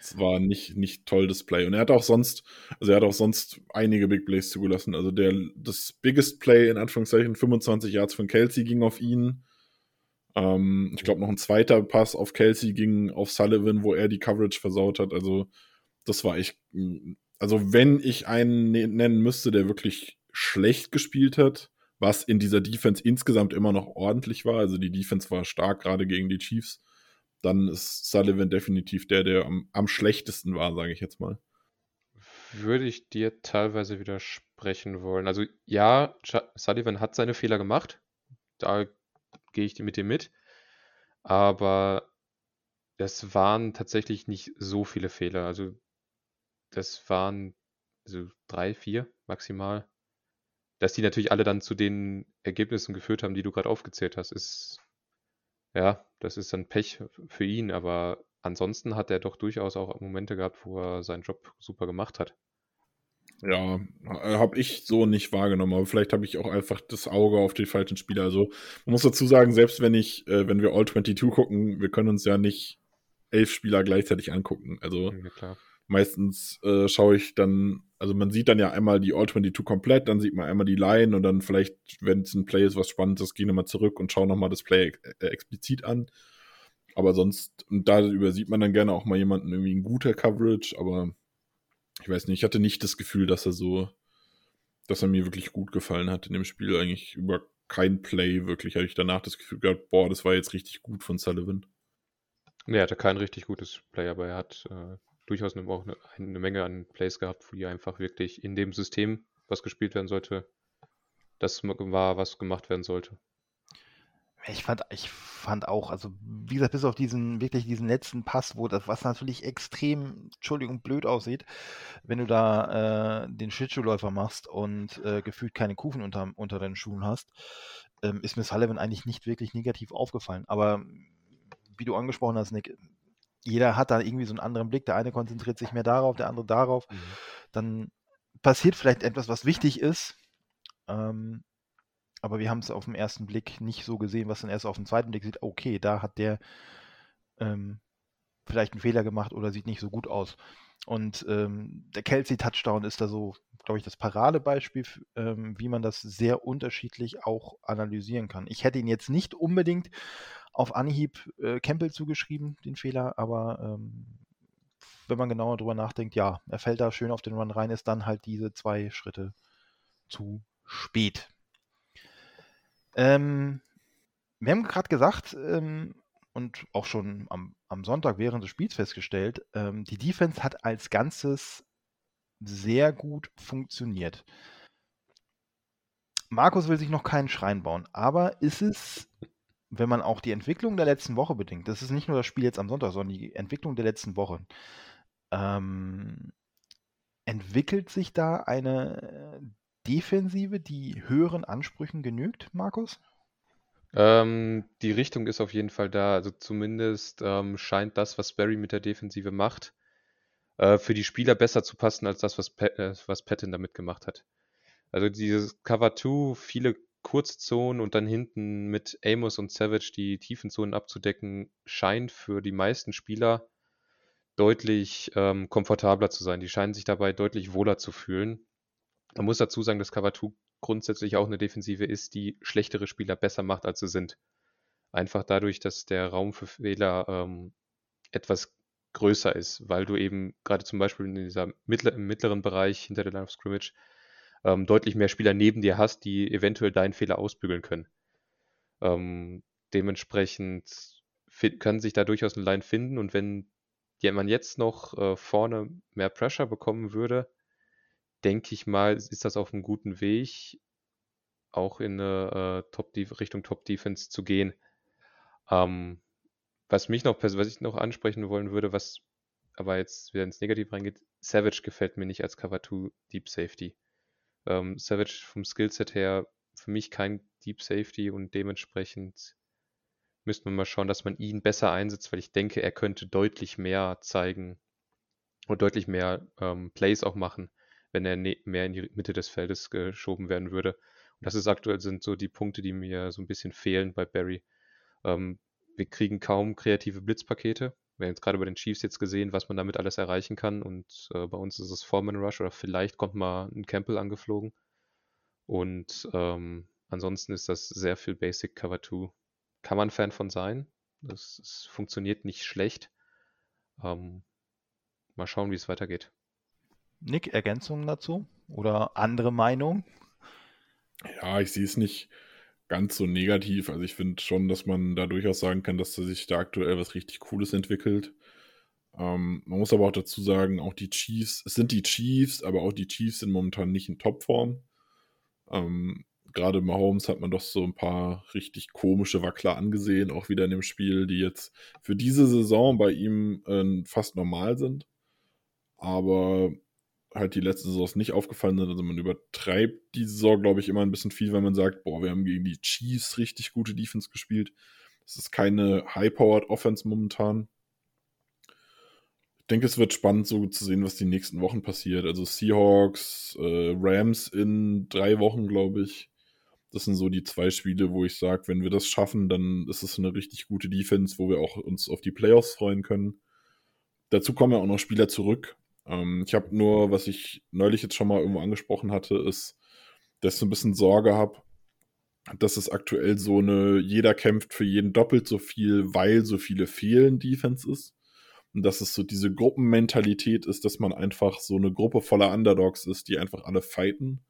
Es war nicht, nicht toll, das Play. Und er hat auch sonst, also er hat auch sonst einige Big Plays zugelassen. Also der, das biggest Play, in Anführungszeichen, 25 Yards von Kelsey ging auf ihn. Ähm, ich glaube, noch ein zweiter Pass auf Kelsey ging auf Sullivan, wo er die Coverage versaut hat. Also, das war echt. Also, wenn ich einen ne- nennen müsste, der wirklich schlecht gespielt hat, was in dieser Defense insgesamt immer noch ordentlich war, also die Defense war stark, gerade gegen die Chiefs, dann ist Sullivan definitiv der, der am, am schlechtesten war, sage ich jetzt mal. Würde ich dir teilweise widersprechen wollen. Also ja, Sullivan hat seine Fehler gemacht. Da gehe ich mit dir mit. Aber das waren tatsächlich nicht so viele Fehler. Also das waren so drei, vier maximal. Dass die natürlich alle dann zu den Ergebnissen geführt haben, die du gerade aufgezählt hast, ist ja, das ist dann Pech für ihn. Aber ansonsten hat er doch durchaus auch Momente gehabt, wo er seinen Job super gemacht hat. Ja, habe ich so nicht wahrgenommen, aber vielleicht habe ich auch einfach das Auge auf die falschen Spieler. Also man muss dazu sagen, selbst wenn ich, äh, wenn wir All 22 gucken, wir können uns ja nicht elf Spieler gleichzeitig angucken. Also Ja, klar. Meistens äh, schaue ich dann, also man sieht dann ja einmal die All 22 komplett, dann sieht man einmal die Line und dann vielleicht, wenn es ein Play ist, was Spannendes, gehe ich nochmal zurück und schaue nochmal das Play äh, explizit an. Aber sonst, und da übersieht man dann gerne auch mal jemanden irgendwie in guter Coverage, aber ich weiß nicht, ich hatte nicht das Gefühl, dass er so, dass er mir wirklich gut gefallen hat in dem Spiel. Eigentlich über kein Play wirklich hatte ich danach das Gefühl gehabt, boah, das war jetzt richtig gut von Sullivan. Nee, er hatte kein richtig gutes Play, aber er hat äh, durchaus eine, auch eine, eine Menge an Plays gehabt, wo die einfach wirklich in dem System, was gespielt werden sollte, das war, was gemacht werden sollte. Ich fand, ich fand auch, also wie gesagt, bis auf diesen, wirklich diesen letzten Pass, wo das, was natürlich extrem, Entschuldigung, blöd aussieht, wenn du da äh, den Schlittschuhläufer machst und äh, gefühlt keine Kufen unter, unter deinen Schuhen hast, ähm, ist mir Sullivan eigentlich nicht wirklich negativ aufgefallen. Aber wie du angesprochen hast, Nick, jeder hat da irgendwie so einen anderen Blick. Der eine konzentriert sich mehr darauf, der andere darauf. Dann passiert vielleicht etwas, was wichtig ist. Ähm, aber wir haben es auf den ersten Blick nicht so gesehen, was dann erst auf den zweiten Blick sieht. Okay, da hat der ähm, vielleicht einen Fehler gemacht oder sieht nicht so gut aus. Und ähm, der Kelsey-Touchdown ist da so, glaube ich, das Paradebeispiel, ähm, wie man das sehr unterschiedlich auch analysieren kann. Ich hätte ihn jetzt nicht unbedingt auf Anhieb äh, Campbell zugeschrieben, den Fehler, aber ähm, wenn man genauer drüber nachdenkt, ja, er fällt da schön auf den Run rein, ist dann halt diese zwei Schritte zu spät. Ähm, wir haben gerade gesagt ähm, und auch schon am, am Sonntag während des Spiels festgestellt, ähm, die Defense hat als Ganzes sehr gut funktioniert. Markus will sich noch keinen Schrein bauen, aber ist es, wenn man auch die Entwicklung der letzten Woche bedenkt, das ist nicht nur das Spiel jetzt am Sonntag, sondern die Entwicklung der letzten Woche, ähm, entwickelt sich da eine Defensive, die höheren Ansprüchen genügt, Markus? Ähm, die Richtung ist auf jeden Fall da. Also zumindest ähm, scheint das, was Barry mit der Defensive macht, äh, für die Spieler besser zu passen als das, was, Pat, äh, was Patton damit gemacht hat. Also dieses Cover 2, viele Kurzzonen und dann hinten mit Amos und Savage die tiefen Zonen abzudecken, scheint für die meisten Spieler deutlich ähm, komfortabler zu sein. Die scheinen sich dabei deutlich wohler zu fühlen. Man muss dazu sagen, dass Cover 2 grundsätzlich auch eine Defensive ist, die schlechtere Spieler besser macht, als sie sind. Einfach dadurch, dass der Raum für Fehler ähm, etwas größer ist, weil du eben gerade zum Beispiel in dieser mittler, im mittleren Bereich hinter der Line of Scrimmage ähm, deutlich mehr Spieler neben dir hast, die eventuell deinen Fehler ausbügeln können. Ähm, dementsprechend können sich da durchaus eine Line finden und wenn man jetzt noch äh, vorne mehr Pressure bekommen würde, denke ich mal, ist das auf einem guten Weg, auch in eine äh, Top Richtung Top Defense zu gehen. Ähm, was mich noch, was ich noch ansprechen wollen würde, was aber jetzt wieder ins Negativ reingeht, Savage gefällt mir nicht als Cover 2 Deep Safety. Ähm, Savage vom Skillset her für mich kein Deep Safety und dementsprechend müsste man mal schauen, dass man ihn besser einsetzt, weil ich denke, er könnte deutlich mehr zeigen und deutlich mehr ähm, Plays auch machen, wenn er ne mehr in die Mitte des Feldes geschoben werden würde. Und das ist aktuell sind so die Punkte, die mir so ein bisschen fehlen bei Barry. Ähm, wir kriegen kaum kreative Blitzpakete. Wir haben jetzt gerade bei den Chiefs jetzt gesehen, was man damit alles erreichen kann. Und äh, bei uns ist es Foreman Rush oder vielleicht kommt mal ein Campbell angeflogen. Und ähm, ansonsten ist das sehr viel Basic Cover 2. Kann man Fan von sein. Das, das funktioniert nicht schlecht. Ähm, mal schauen, wie es weitergeht. Nick, Ergänzungen dazu? Oder andere Meinung? Ja, ich sehe es nicht ganz so negativ. Also ich finde schon, dass man da durchaus sagen kann, dass da sich da aktuell was richtig Cooles entwickelt. Ähm, man muss aber auch dazu sagen, auch die Chiefs, es sind die Chiefs, aber auch die Chiefs sind momentan nicht in Topform. Ähm, Gerade Mahomes hat man doch so ein paar richtig komische Wackler angesehen, auch wieder in dem Spiel, die jetzt für diese Saison bei ihm äh, fast normal sind. Aber halt die letzte Saison nicht aufgefallen sind. Also man übertreibt die Saison, glaube ich, immer ein bisschen viel, wenn man sagt, boah, wir haben gegen die Chiefs richtig gute Defense gespielt. Das ist keine high-powered Offense momentan. Ich denke, es wird spannend, so zu sehen, was die nächsten Wochen passiert. Also Seahawks, äh, Rams in drei Wochen, glaube ich. Das sind so die zwei Spiele, wo ich sage, wenn wir das schaffen, dann ist es eine richtig gute Defense, wo wir auch uns auf die Playoffs freuen können. Dazu kommen ja auch noch Spieler zurück. Ähm, ich habe nur, was ich neulich jetzt schon mal irgendwo angesprochen hatte, ist, dass ich so ein bisschen Sorge habe, dass es aktuell so eine, jeder kämpft für jeden doppelt so viel, weil so viele fehlen Defense ist. Und dass es so diese Gruppenmentalität ist, dass man einfach so eine Gruppe voller Underdogs ist, die einfach alle fighten.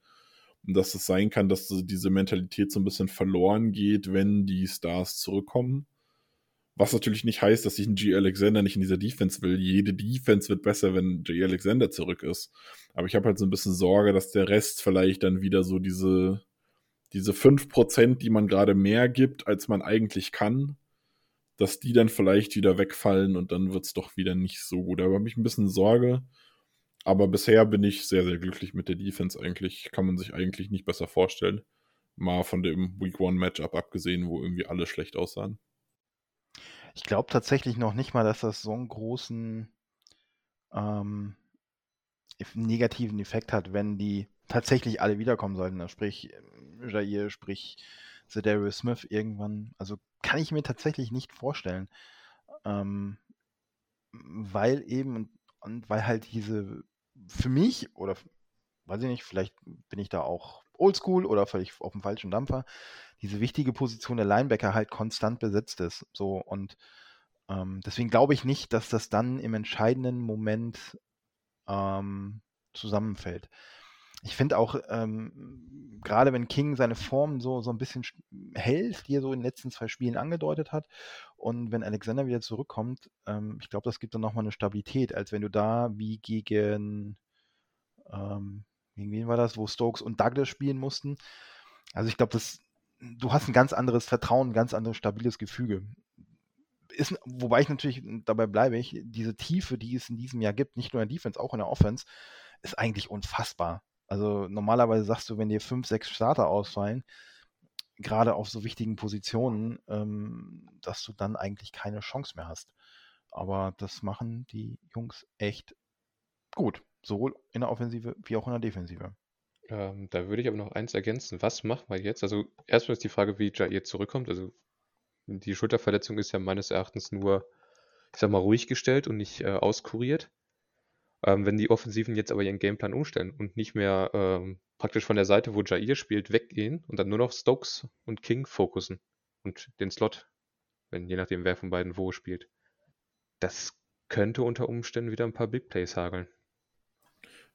Und dass es sein kann, dass diese Mentalität so ein bisschen verloren geht, wenn die Stars zurückkommen. Was natürlich nicht heißt, dass sich ein G. Alexander nicht in dieser Defense will. Jede Defense wird besser, wenn G. Alexander zurück ist. Aber ich habe halt so ein bisschen Sorge, dass der Rest vielleicht dann wieder so diese, diese 5%, die man gerade mehr gibt, als man eigentlich kann, dass die dann vielleicht wieder wegfallen und dann wird es doch wieder nicht so gut. Da habe ich ein bisschen Sorge. Aber bisher bin ich sehr, sehr glücklich mit der Defense eigentlich. Kann man sich eigentlich nicht besser vorstellen. Mal von dem Week One Matchup abgesehen, wo irgendwie alle schlecht aussahen. Ich glaube tatsächlich noch nicht mal, dass das so einen großen ähm, negativen Effekt hat, wenn die tatsächlich alle wiederkommen sollten. Ne? Sprich, Jair, sprich Darius Smith irgendwann. Also kann ich mir tatsächlich nicht vorstellen. Ähm, weil eben und, und weil halt diese für mich oder weiß ich nicht, vielleicht bin ich da auch oldschool oder völlig auf dem falschen Dampfer, diese wichtige Position der Linebacker halt konstant besetzt ist. So und ähm, deswegen glaube ich nicht, dass das dann im entscheidenden Moment ähm, zusammenfällt. Ich finde auch, ähm, gerade wenn King seine Form so, so ein bisschen hält, die er so in den letzten zwei Spielen angedeutet hat, und wenn Alexander wieder zurückkommt, ähm, ich glaube, das gibt dann nochmal eine Stabilität, als wenn du da wie gegen, ähm, gegen wen war das, wo Stokes und Douglas spielen mussten. Also ich glaube, du hast ein ganz anderes Vertrauen, ein ganz anderes stabiles Gefüge. Ist, wobei ich natürlich, dabei bleibe ich, diese Tiefe, die es in diesem Jahr gibt, nicht nur in der Defense, auch in der Offense, ist eigentlich unfassbar. Also normalerweise sagst du, wenn dir fünf, sechs Starter ausfallen, gerade auf so wichtigen Positionen, ähm, dass du dann eigentlich keine Chance mehr hast. Aber das machen die Jungs echt gut. Sowohl in der Offensive wie auch in der Defensive. Ähm, da würde ich aber noch eins ergänzen. Was machen wir jetzt? Also erstmal ist die Frage, wie Jair zurückkommt. Also die Schulterverletzung ist ja meines Erachtens nur, ich sag mal, ruhig gestellt und nicht äh, auskuriert. Ähm, wenn die Offensiven jetzt aber ihren Gameplan umstellen und nicht mehr ähm, praktisch von der Seite, wo Jair spielt, weggehen und dann nur noch Stokes und King fokussen und den Slot, wenn je nachdem wer von beiden wo spielt. Das könnte unter Umständen wieder ein paar Big Plays hageln.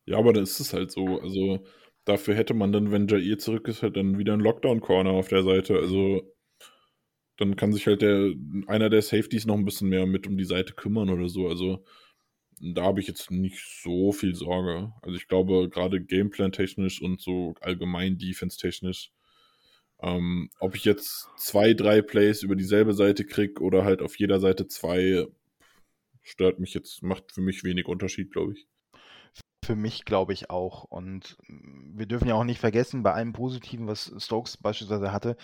Ja, aber dann ist es halt so. Also dafür hätte man dann, wenn Jair zurück ist, halt dann wieder einen Lockdown-Corner auf der Seite. Also dann kann sich halt der einer der Safeties noch ein bisschen mehr mit um die Seite kümmern oder so. Also da habe ich jetzt nicht so viel Sorge. Also ich glaube, gerade Gameplan-technisch und so allgemein Defense-technisch Ähm, ob ich jetzt zwei, drei Plays über dieselbe Seite kriege oder halt auf jeder Seite zwei, stört mich jetzt, macht für mich wenig Unterschied, glaube ich. Für mich glaube ich auch. Und wir dürfen ja auch nicht vergessen, bei allem Positiven, was Stokes beispielsweise hatte,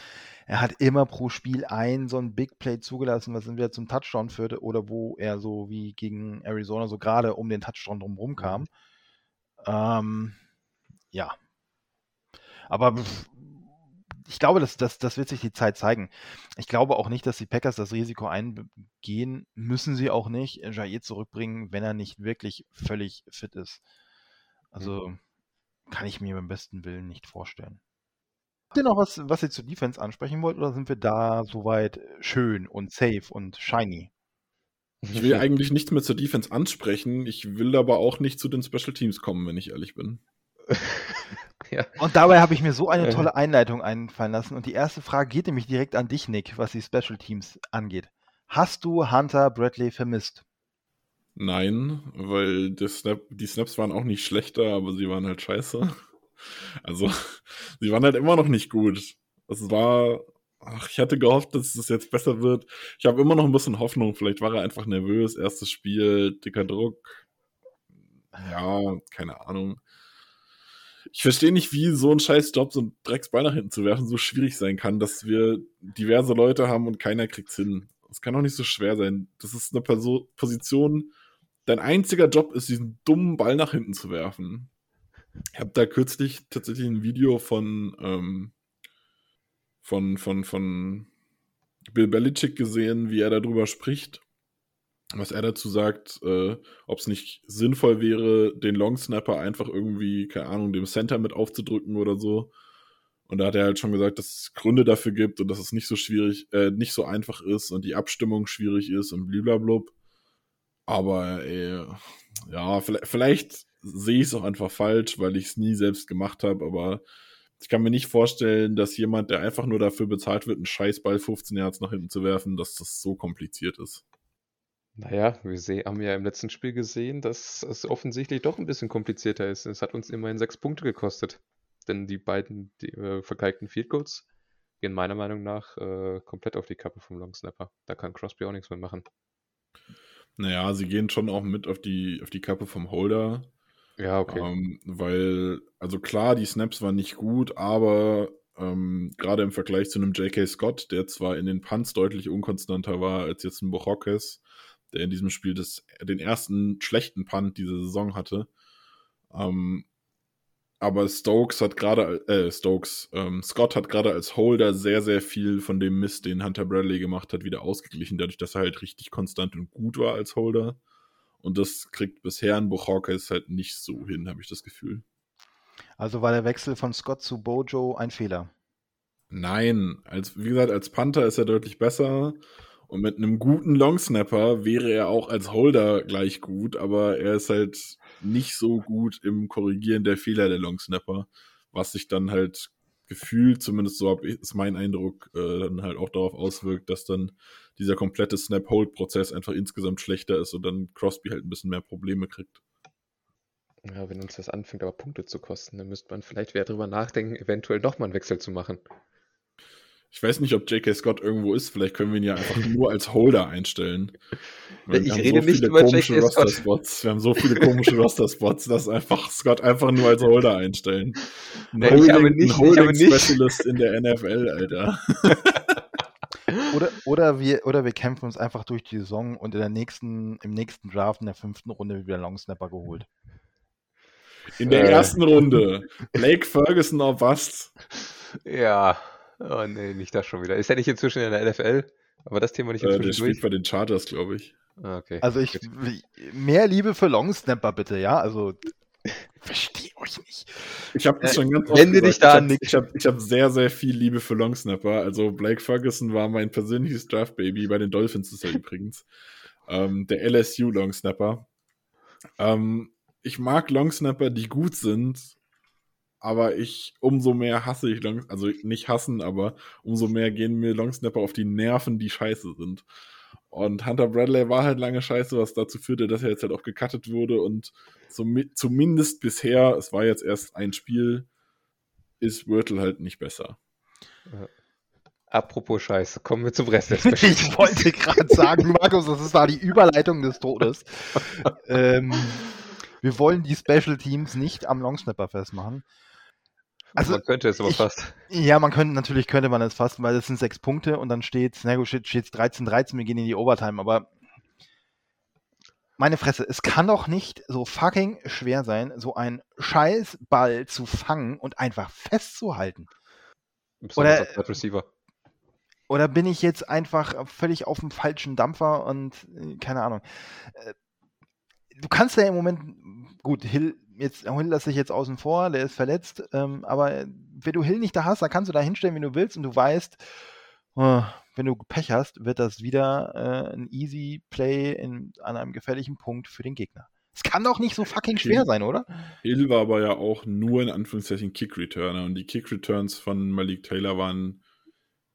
er hat immer pro Spiel ein so ein Big Play zugelassen, was entweder zum Touchdown führte oder wo er so wie gegen Arizona so gerade um den Touchdown drumherum kam. Ähm, ja. Aber ich glaube, das, das, das wird sich die Zeit zeigen. Ich glaube auch nicht, dass die Packers das Risiko eingehen. Müssen sie auch nicht, Jair zurückbringen, wenn er nicht wirklich völlig fit ist. Also kann ich mir beim besten Willen nicht vorstellen. Habt ihr noch was, was ihr zur Defense ansprechen wollt, oder sind wir da soweit schön und safe und shiny? Ich will eigentlich nichts mehr zur Defense ansprechen. Ich will aber auch nicht zu den Special Teams kommen, wenn ich ehrlich bin. ja. Und dabei habe ich mir so eine tolle Einleitung einfallen lassen. Und die erste Frage geht nämlich direkt an dich, Nick, was die Special Teams angeht. Hast du Hunter Bradley vermisst? Nein, weil Snap, die Snaps waren auch nicht schlechter, aber sie waren halt scheiße. Also, sie waren halt immer noch nicht gut. Es war, ach, ich hatte gehofft, dass es jetzt besser wird. Ich habe immer noch ein bisschen Hoffnung. Vielleicht war er einfach nervös. Erstes Spiel, dicker Druck. Ja, keine Ahnung. Ich verstehe nicht, wie so ein scheiß Job, so ein Drecksball nach hinten zu werfen, so schwierig sein kann, dass wir diverse Leute haben und keiner kriegt's hin. Das kann doch nicht so schwer sein. Das ist eine Perso Position, dein einziger Job ist, diesen dummen Ball nach hinten zu werfen. Ich habe da kürzlich tatsächlich ein Video von, ähm, von, von, von Bill Belichick gesehen, wie er darüber spricht, was er dazu sagt, äh, ob es nicht sinnvoll wäre, den Long Snapper einfach irgendwie, keine Ahnung, dem Center mit aufzudrücken oder so. Und da hat er halt schon gesagt, dass es Gründe dafür gibt und dass es nicht so schwierig, äh, nicht so einfach ist und die Abstimmung schwierig ist und bliblablub. Aber ey, ja, vielleicht, vielleicht sehe ich es auch einfach falsch, weil ich es nie selbst gemacht habe, aber ich kann mir nicht vorstellen, dass jemand, der einfach nur dafür bezahlt wird, einen Scheißball 15 Yards nach hinten zu werfen, dass das so kompliziert ist. Naja, wir haben ja im letzten Spiel gesehen, dass es offensichtlich doch ein bisschen komplizierter ist. Es hat uns immerhin sechs Punkte gekostet. Denn die beiden die, äh, verkalkten Field Goals gehen meiner Meinung nach äh, komplett auf die Kappe vom Long Snapper. Da kann Crosby auch nichts mehr machen. Naja, sie gehen schon auch mit auf die, auf die Kappe vom Holder. Ja, okay. Ähm, weil, also klar, die Snaps waren nicht gut, aber ähm, gerade im Vergleich zu einem J.K. Scott, der zwar in den Punts deutlich unkonstanter war als jetzt ein Bochokes, der in diesem Spiel das, den ersten schlechten Punt dieser Saison hatte, ähm, aber Stokes hat gerade, äh, Stokes, ähm, Scott hat gerade als Holder sehr, sehr viel von dem Mist, den Hunter Bradley gemacht hat, wieder ausgeglichen, dadurch, dass er halt richtig konstant und gut war als Holder. Und das kriegt bisher ein Buchhawkes halt nicht so hin, habe ich das Gefühl. Also war der Wechsel von Scott zu Bojo ein Fehler? Nein, als, wie gesagt, als Panther ist er deutlich besser. Und mit einem guten Longsnapper wäre er auch als Holder gleich gut, aber er ist halt nicht so gut im Korrigieren der Fehler der Longsnapper, was sich dann halt gefühlt, zumindest so ist mein Eindruck, äh, dann halt auch darauf auswirkt, dass dann dieser komplette Snap-Hold-Prozess einfach insgesamt schlechter ist und dann Crosby halt ein bisschen mehr Probleme kriegt. Ja, wenn uns das anfängt, aber Punkte zu kosten, dann müsste man vielleicht wieder drüber nachdenken, eventuell doch mal einen Wechsel zu machen. Ich weiß nicht, ob J.K. Scott irgendwo ist. Vielleicht können wir ihn ja einfach nur als Holder einstellen. ich rede so nicht über J.K. Scott. Wir haben so viele komische Roster-Spots, dass einfach Scott einfach nur als Holder einstellen. Ein nee, Holding, ich habe nicht, ein Holding Specialist in der NFL, Alter. oder, oder, wir, oder wir kämpfen uns einfach durch die Saison und in der nächsten, im nächsten Draft in der fünften Runde wieder Long Snapper geholt. In der äh. ersten Runde. Blake Ferguson auf was? Ja, Oh nee, nicht das schon wieder. Ist er nicht inzwischen in der NFL? Aber das Thema nicht inzwischen äh, Der spielt bei den Chargers, glaube ich. Ah, okay. Also ich, mehr Liebe für Longsnapper bitte, ja? Also, verstehe euch nicht. Ich habe das äh, schon ganz oft Wende dich da an, Ich habe ich hab sehr, sehr viel Liebe für Longsnapper. Also Blake Ferguson war mein persönliches Draft-Baby. Bei den Dolphins ist er übrigens. Ähm, der LSU Longsnapper. Ähm, ich mag Longsnapper, die gut sind aber ich, umso mehr hasse ich Long, also nicht hassen, aber umso mehr gehen mir Longsnapper auf die Nerven, die scheiße sind. Und Hunter Bradley war halt lange scheiße, was dazu führte, dass er jetzt halt auch gecuttet wurde und zum, zumindest bisher, es war jetzt erst ein Spiel, ist Wörtel halt nicht besser. Apropos Scheiße, kommen wir zum Rest Special Ich wollte gerade sagen, Markus, das ist da die Überleitung des Todes. ähm, wir wollen die Special Teams nicht am Longsnapper festmachen. Also, man könnte es aber fast. Ja, man könnte, natürlich könnte man es fast, weil es sind sechs Punkte und dann steht, na gut, steht 13-13, wir gehen in die Overtime, aber meine Fresse, es kann doch nicht so fucking schwer sein, so einen Scheißball zu fangen und einfach festzuhalten. Oder, Receiver. oder bin ich jetzt einfach völlig auf dem falschen Dampfer und äh, keine Ahnung. Du kannst ja im Moment, gut, Hill, jetzt Hill lasse ich jetzt außen vor, der ist verletzt, ähm, aber wenn du Hill nicht da hast, dann kannst du da hinstellen, wie du willst und du weißt, oh, wenn du Pech hast, wird das wieder äh, ein easy Play in, an einem gefährlichen Punkt für den Gegner. Es kann doch nicht so fucking schwer Hill, sein, oder? Hill war aber ja auch nur in Anführungszeichen Kick-Returner und die Kick-Returns von Malik Taylor waren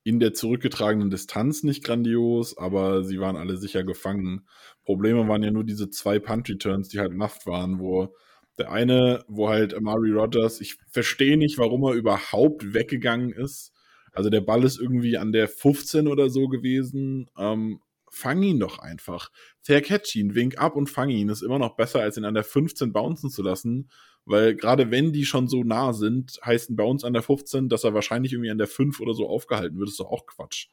in der zurückgetragenen Distanz nicht grandios, aber sie waren alle sicher gefangen. Probleme waren ja nur diese zwei Punt-Returns, die halt Naft waren, wo der eine, wo halt Amari Rogers, ich verstehe nicht, warum er überhaupt weggegangen ist. Also der Ball ist irgendwie an der 15 oder so gewesen. Ähm, fang ihn doch einfach. Fair catch ihn, wink ab und fang ihn. Ist immer noch besser, als ihn an der 15 bouncen zu lassen. Weil gerade wenn die schon so nah sind, heißt ein Bounce an der 15, dass er wahrscheinlich irgendwie an der 5 oder so aufgehalten wird, ist doch auch Quatsch.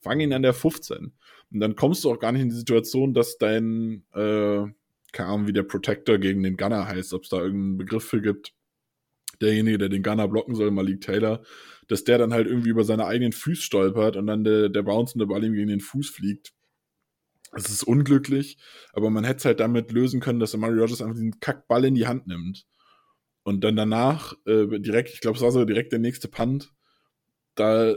Fang ihn an der 15. Und dann kommst du auch gar nicht in die Situation, dass dein, äh, keine Ahnung, wie der Protector gegen den Gunner heißt, ob es da irgendeinen Begriff für gibt. Derjenige, der den Gunner blocken soll, Malik Taylor, dass der dann halt irgendwie über seine eigenen Füße stolpert und dann der, der bouncende Ball ihm gegen den Fuß fliegt. Es ist unglücklich, aber man hätte es halt damit lösen können, dass der Mario Rogers einfach diesen Kackball in die Hand nimmt und dann danach äh, direkt, ich glaube, es war so direkt der nächste Punt, da,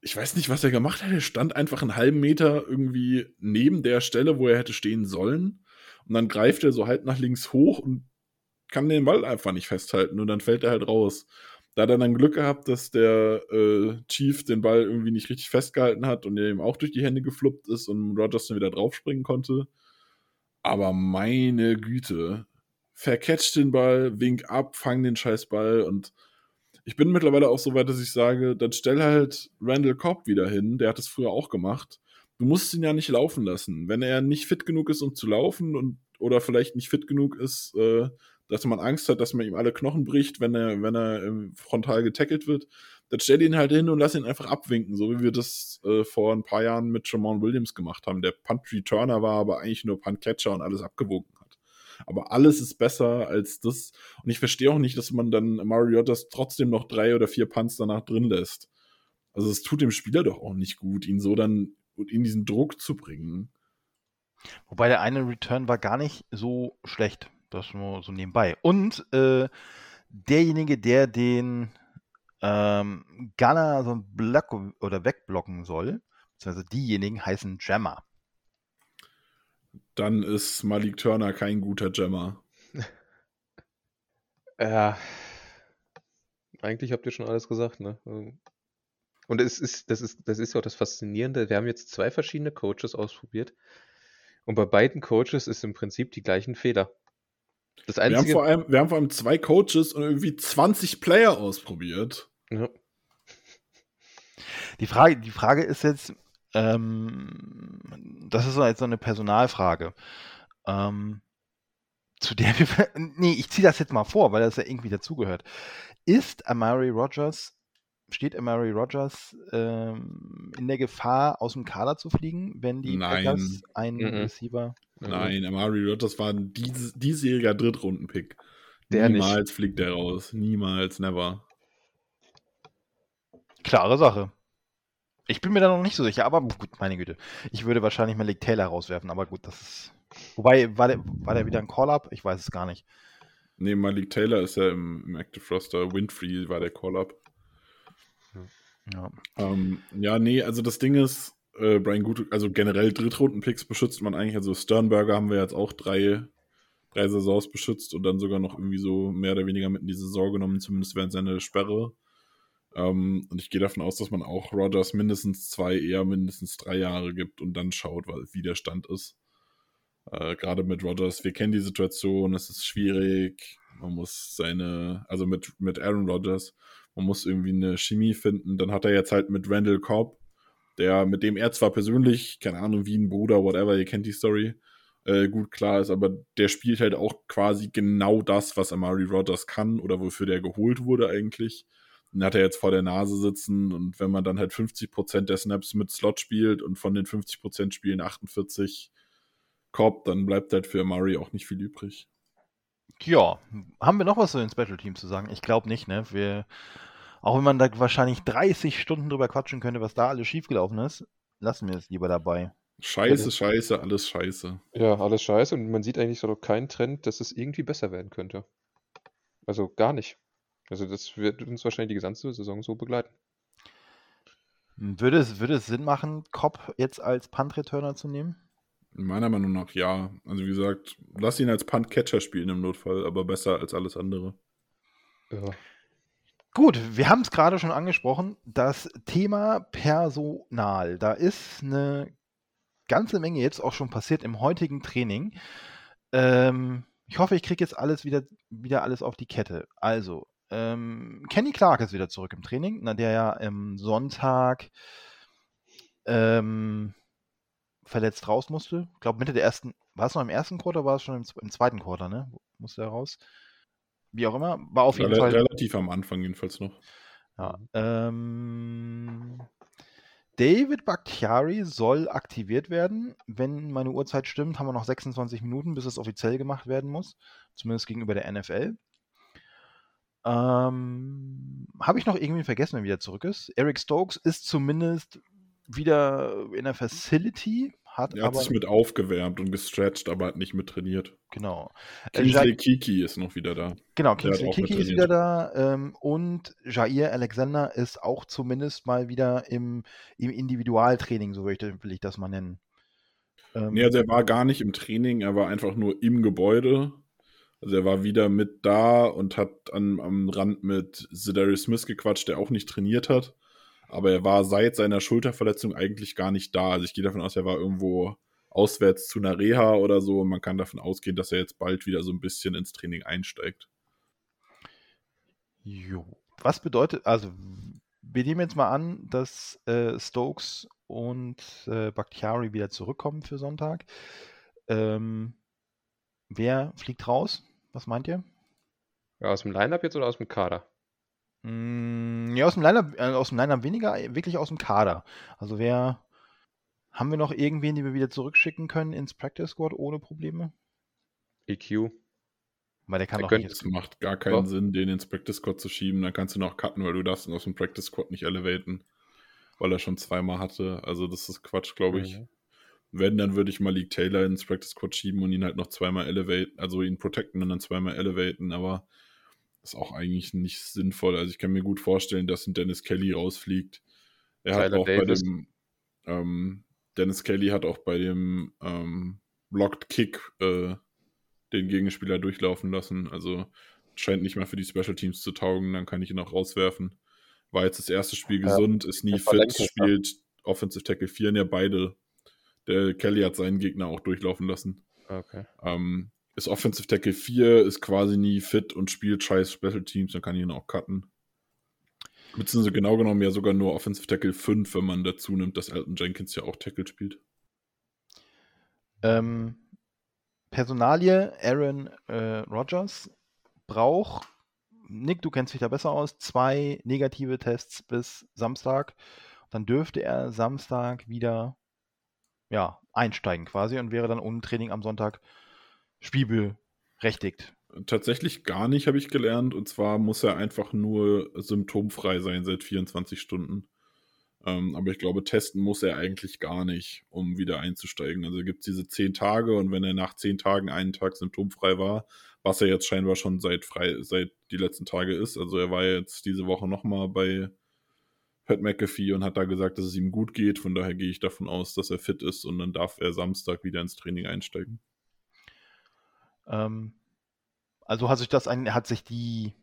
ich weiß nicht, was er gemacht hat, er stand einfach einen halben Meter irgendwie neben der Stelle, wo er hätte stehen sollen. Und dann greift er so halt nach links hoch und kann den Ball einfach nicht festhalten und dann fällt er halt raus. Da hat er dann Glück gehabt, dass der äh, Chief den Ball irgendwie nicht richtig festgehalten hat und er ihm auch durch die Hände gefluppt ist und Rogers dann wieder draufspringen konnte. Aber meine Güte, vercatcht den Ball, wink ab, fang den scheiß Ball und ich bin mittlerweile auch so weit, dass ich sage, dann stell halt Randall Cobb wieder hin, der hat es früher auch gemacht. Du musst ihn ja nicht laufen lassen. Wenn er nicht fit genug ist, um zu laufen und oder vielleicht nicht fit genug ist, äh, dass man Angst hat, dass man ihm alle Knochen bricht, wenn er, wenn er frontal getackelt wird, dann stell ihn halt hin und lass ihn einfach abwinken, so wie wir das äh, vor ein paar Jahren mit Jamal Williams gemacht haben. Der Punt-Returner war aber eigentlich nur Punt-Catcher und alles abgewogen hat. Aber alles ist besser als das. Und ich verstehe auch nicht, dass man dann Mariotas trotzdem noch drei oder vier Punts danach drin lässt. Also es tut dem Spieler doch auch nicht gut, ihn so dann in diesen Druck zu bringen. Wobei der eine Return war gar nicht so schlecht. Das nur so nebenbei. Und äh, derjenige, der den ähm, Gunner so ein Block oder wegblocken soll, beziehungsweise diejenigen heißen Jammer. Dann ist Malik Turner kein guter Jammer. ja. Eigentlich habt ihr schon alles gesagt, ne? Und es ist, das ist, das ist ja auch das Faszinierende. Wir haben jetzt zwei verschiedene Coaches ausprobiert. Und bei beiden Coaches ist im Prinzip die gleichen Fehler. Das einzige, wir, haben vor allem, wir haben vor allem zwei Coaches und irgendwie 20 Player ausprobiert. Ja. Die, Frage, die Frage ist jetzt, ähm, das ist jetzt so eine Personalfrage. Ähm, zu der wir. Nee, ich ziehe das jetzt mal vor, weil das ja irgendwie dazugehört. Ist Amari Rogers, steht Amari Rogers ähm, in der Gefahr, aus dem Kader zu fliegen, wenn die Nein. Packers einen mhm. Receiver Nein, Amari Rogers war ein dies, diesjähriger Drittrunden-Pick. Niemals nicht. fliegt der raus. Niemals, never. Klare Sache. Ich bin mir da noch nicht so sicher, aber gut, meine Güte. Ich würde wahrscheinlich Malik Taylor rauswerfen, aber gut, das ist. Wobei, war der, war der wieder ein Call-Up? Ich weiß es gar nicht. Nee, Malik Taylor ist ja im, im Active Roster. Winfrey war der Call-Up. Ja. Ähm, ja, nee, also das Ding ist, äh, Brian Gut, also generell Drittrunden-Picks beschützt man eigentlich. Also Sternberger haben wir jetzt auch drei, drei Saisons beschützt und dann sogar noch irgendwie so mehr oder weniger mit in die Saison genommen, zumindest während seiner Sperre. Ähm, und ich gehe davon aus, dass man auch Rodgers mindestens zwei, eher mindestens drei Jahre gibt und dann schaut, wie der Stand ist. Äh, Gerade mit Rodgers, wir kennen die Situation, es ist schwierig. Man muss seine, also mit, mit Aaron Rodgers, Man muss irgendwie eine Chemie finden. Dann hat er jetzt halt mit Randall Cobb, der, mit dem er zwar persönlich, keine Ahnung, wie ein Bruder, whatever, ihr kennt die Story, äh, gut klar ist, aber der spielt halt auch quasi genau das, was Amari Rogers kann oder wofür der geholt wurde eigentlich. Den hat er jetzt vor der Nase sitzen und wenn man dann halt 50% der Snaps mit Slot spielt und von den 50% spielen 48 Cobb, dann bleibt halt für Amari auch nicht viel übrig. Ja, haben wir noch was zu den Special Teams zu sagen? Ich glaube nicht, ne? Wir, auch wenn man da wahrscheinlich 30 Stunden drüber quatschen könnte, was da alles schiefgelaufen ist, lassen wir es lieber dabei. Scheiße, scheiße, alles scheiße. Ja, alles scheiße und man sieht eigentlich so noch keinen Trend, dass es irgendwie besser werden könnte. Also gar nicht. Also das wird uns wahrscheinlich die gesamte Saison so begleiten. Würde es, würde es Sinn machen, Cobb jetzt als Punt-Returner zu nehmen? Meiner Meinung nach ja. Also wie gesagt, lass ihn als Punt-Catcher spielen im Notfall, aber besser als alles andere. Ja. Gut, wir haben es gerade schon angesprochen, das Thema Personal. Da ist eine ganze Menge jetzt auch schon passiert im heutigen Training. Ähm, ich hoffe, ich kriege jetzt alles wieder, wieder alles auf die Kette. Also, ähm, Kenny Clark ist wieder zurück im Training, na, der ja am Sonntag ähm, verletzt raus musste. Ich glaube, Mitte der ersten, war es noch im ersten Quarter oder war es schon im, im, zweiten Quarter, ne? Musste er raus. Wie auch immer, war auf jeden Rel Fall. Relativ am Anfang jedenfalls noch. Ja, ähm, David Bakhtiari soll aktiviert werden. Wenn meine Uhrzeit stimmt, haben wir noch 26 Minuten, bis es offiziell gemacht werden muss. Zumindest gegenüber der NFL. Ähm, Habe ich noch irgendwie vergessen, wenn er wieder zurück ist? Eric Stokes ist zumindest wieder in der Facility. Hat er hat aber, sich mit aufgewärmt und gestretcht, aber hat nicht mit trainiert. Genau. Kingsley äh, Kiki ist noch wieder da. Genau, Kingsley Kiki ist wieder da. Ähm, und Jair Alexander ist auch zumindest mal wieder im, im Individualtraining, so will ich, will ich das mal nennen. Ähm, nee, also er war gar nicht im Training, er war einfach nur im Gebäude. Also er war wieder mit da und hat an, am Rand mit Zedarius Smith gequatscht, der auch nicht trainiert hat. Aber er war seit seiner Schulterverletzung eigentlich gar nicht da. Also ich gehe davon aus, er war irgendwo auswärts zu einer Reha oder so. Man kann davon ausgehen, dass er jetzt bald wieder so ein bisschen ins Training einsteigt. Jo. Was bedeutet, also wir nehmen jetzt mal an, dass äh, Stokes und äh, Bakhtiari wieder zurückkommen für Sonntag. Ähm, wer fliegt raus? Was meint ihr? Ja, aus dem Lineup jetzt oder aus dem Kader? Mm, ja, aus dem Lineup, äh, aus dem Lineup weniger, wirklich aus dem Kader. Also wer haben wir noch irgendwen, den wir wieder zurückschicken können ins Practice Squad ohne Probleme? EQ. Weil der kann der doch könnte, nicht. Es macht gar keinen oh. Sinn, den ins Practice Squad zu schieben. Dann kannst du noch cutten, weil du darfst ihn aus dem Practice Squad nicht elevaten. Weil er schon zweimal hatte. Also das ist Quatsch, glaube ich. Mhm. Wenn, dann würde ich mal League Taylor ins Practice Squad schieben und ihn halt noch zweimal elevaten, also ihn protecten und dann zweimal elevaten, aber ist auch eigentlich nicht sinnvoll. Also ich kann mir gut vorstellen, dass ein Dennis Kelly rausfliegt. Er Tyler hat auch Davis. bei dem ähm, Dennis Kelly hat auch bei dem ähm, Blocked Kick äh, den Gegenspieler durchlaufen lassen. Also scheint nicht mehr für die Special Teams zu taugen, dann kann ich ihn auch rauswerfen. War jetzt das erste Spiel ja, gesund, ist nie fit, spielt Offensive Tackle 4, ja beide. Der Kelly hat seinen Gegner auch durchlaufen lassen. Okay. Ähm, ist Offensive Tackle 4, ist quasi nie fit und spielt scheiß Special Teams, dann kann ich ihn auch cutten. Beziehungsweise genau genommen ja sogar nur Offensive Tackle 5, wenn man dazu nimmt, dass Elton Jenkins ja auch Tackle spielt. Ähm, Personalie Aaron äh, Rodgers braucht, Nick, du kennst dich da besser aus, zwei negative Tests bis Samstag. Dann dürfte er Samstag wieder ja, einsteigen quasi und wäre dann ohne Training am Sonntag spielberechtigt. Tatsächlich gar nicht, habe ich gelernt. Und zwar muss er einfach nur symptomfrei sein seit 24 Stunden. Ähm, aber ich glaube, testen muss er eigentlich gar nicht, um wieder einzusteigen. Also gibt es diese 10 Tage und wenn er nach 10 Tagen einen Tag symptomfrei war, was er jetzt scheinbar schon seit frei, seit die letzten Tage ist. Also er war jetzt diese Woche nochmal bei Pat McAfee und hat da gesagt, dass es ihm gut geht. Von daher gehe ich davon aus, dass er fit ist und dann darf er Samstag wieder ins Training einsteigen. Ähm, also hat sich das ein, hat sich die,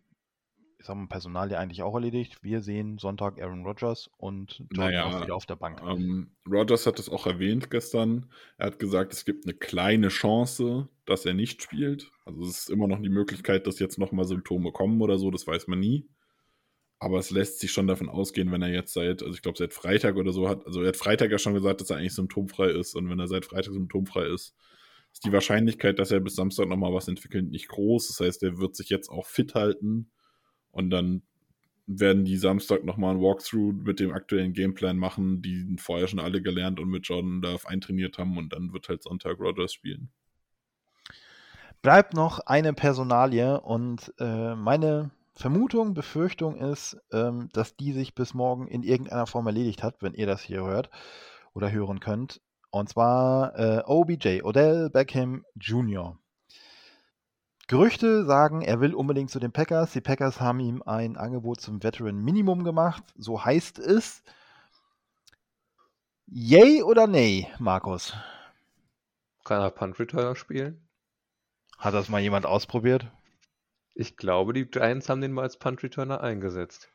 ich sag mal, Personalie eigentlich auch erledigt. Wir sehen Sonntag Aaron Rodgers und Jordan naja, wieder auf der Bank. Ähm, Rodgers hat es auch erwähnt gestern. Er hat gesagt, es gibt eine kleine Chance, dass er nicht spielt. Also es ist immer noch die Möglichkeit, dass jetzt nochmal Symptome kommen oder so, das weiß man nie. Aber es lässt sich schon davon ausgehen, wenn er jetzt seit, also ich glaube seit Freitag oder so hat, also er hat Freitag ja schon gesagt, dass er eigentlich symptomfrei ist. Und wenn er seit Freitag symptomfrei ist, ist die Wahrscheinlichkeit, dass er bis Samstag nochmal was entwickelt, nicht groß. Das heißt, er wird sich jetzt auch fit halten. Und dann werden die Samstag nochmal ein Walkthrough mit dem aktuellen Gameplan machen, die vorher schon alle gelernt und mit Jordan Love eintrainiert haben. Und dann wird halt Sonntag Rogers spielen. Bleibt noch eine Personalie und äh, meine Vermutung, Befürchtung ist, ähm, dass die sich bis morgen in irgendeiner Form erledigt hat, wenn ihr das hier hört oder hören könnt. Und zwar äh, OBJ, Odell Beckham Jr. Gerüchte sagen, er will unbedingt zu den Packers. Die Packers haben ihm ein Angebot zum Veteran Minimum gemacht. So heißt es. Yay oder nay, Markus? Kann er Punt Returner spielen? Hat das mal jemand ausprobiert? Ich glaube, die Giants haben den mal als Punt Returner eingesetzt.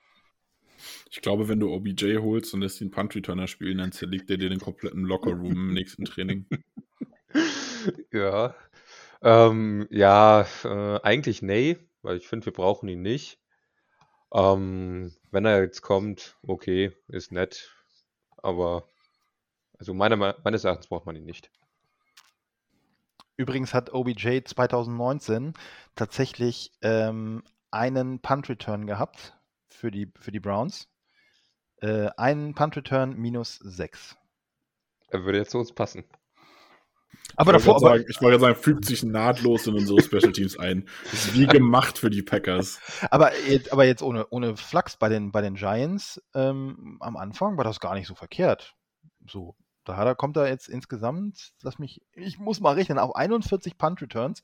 Ich glaube, wenn du OBJ holst und lässt ihn Punt Returner spielen, dann zerlegt er dir den kompletten Lockerroom im nächsten Training. ja. Ähm, ja, äh, eigentlich nee, weil ich finde, wir brauchen ihn nicht. Ähm, wenn er jetzt kommt, okay, ist nett. Aber also meiner, meines Erachtens braucht man ihn nicht. Übrigens hat OBJ 2019 tatsächlich ähm, einen Punt-Return gehabt für die, für die Browns. Äh, einen Punt-Return minus 6. Er würde jetzt zu uns passen. Aber ich davor. Sagen, ich wollte sagen, fügt sich nahtlos in unsere Special Teams ein. ist wie gemacht für die Packers. Aber jetzt, aber jetzt ohne, ohne Flachs bei den, bei den Giants ähm, am Anfang war das gar nicht so verkehrt. So, da kommt er jetzt insgesamt, lass mich, ich muss mal rechnen, auf 41 Punt Returns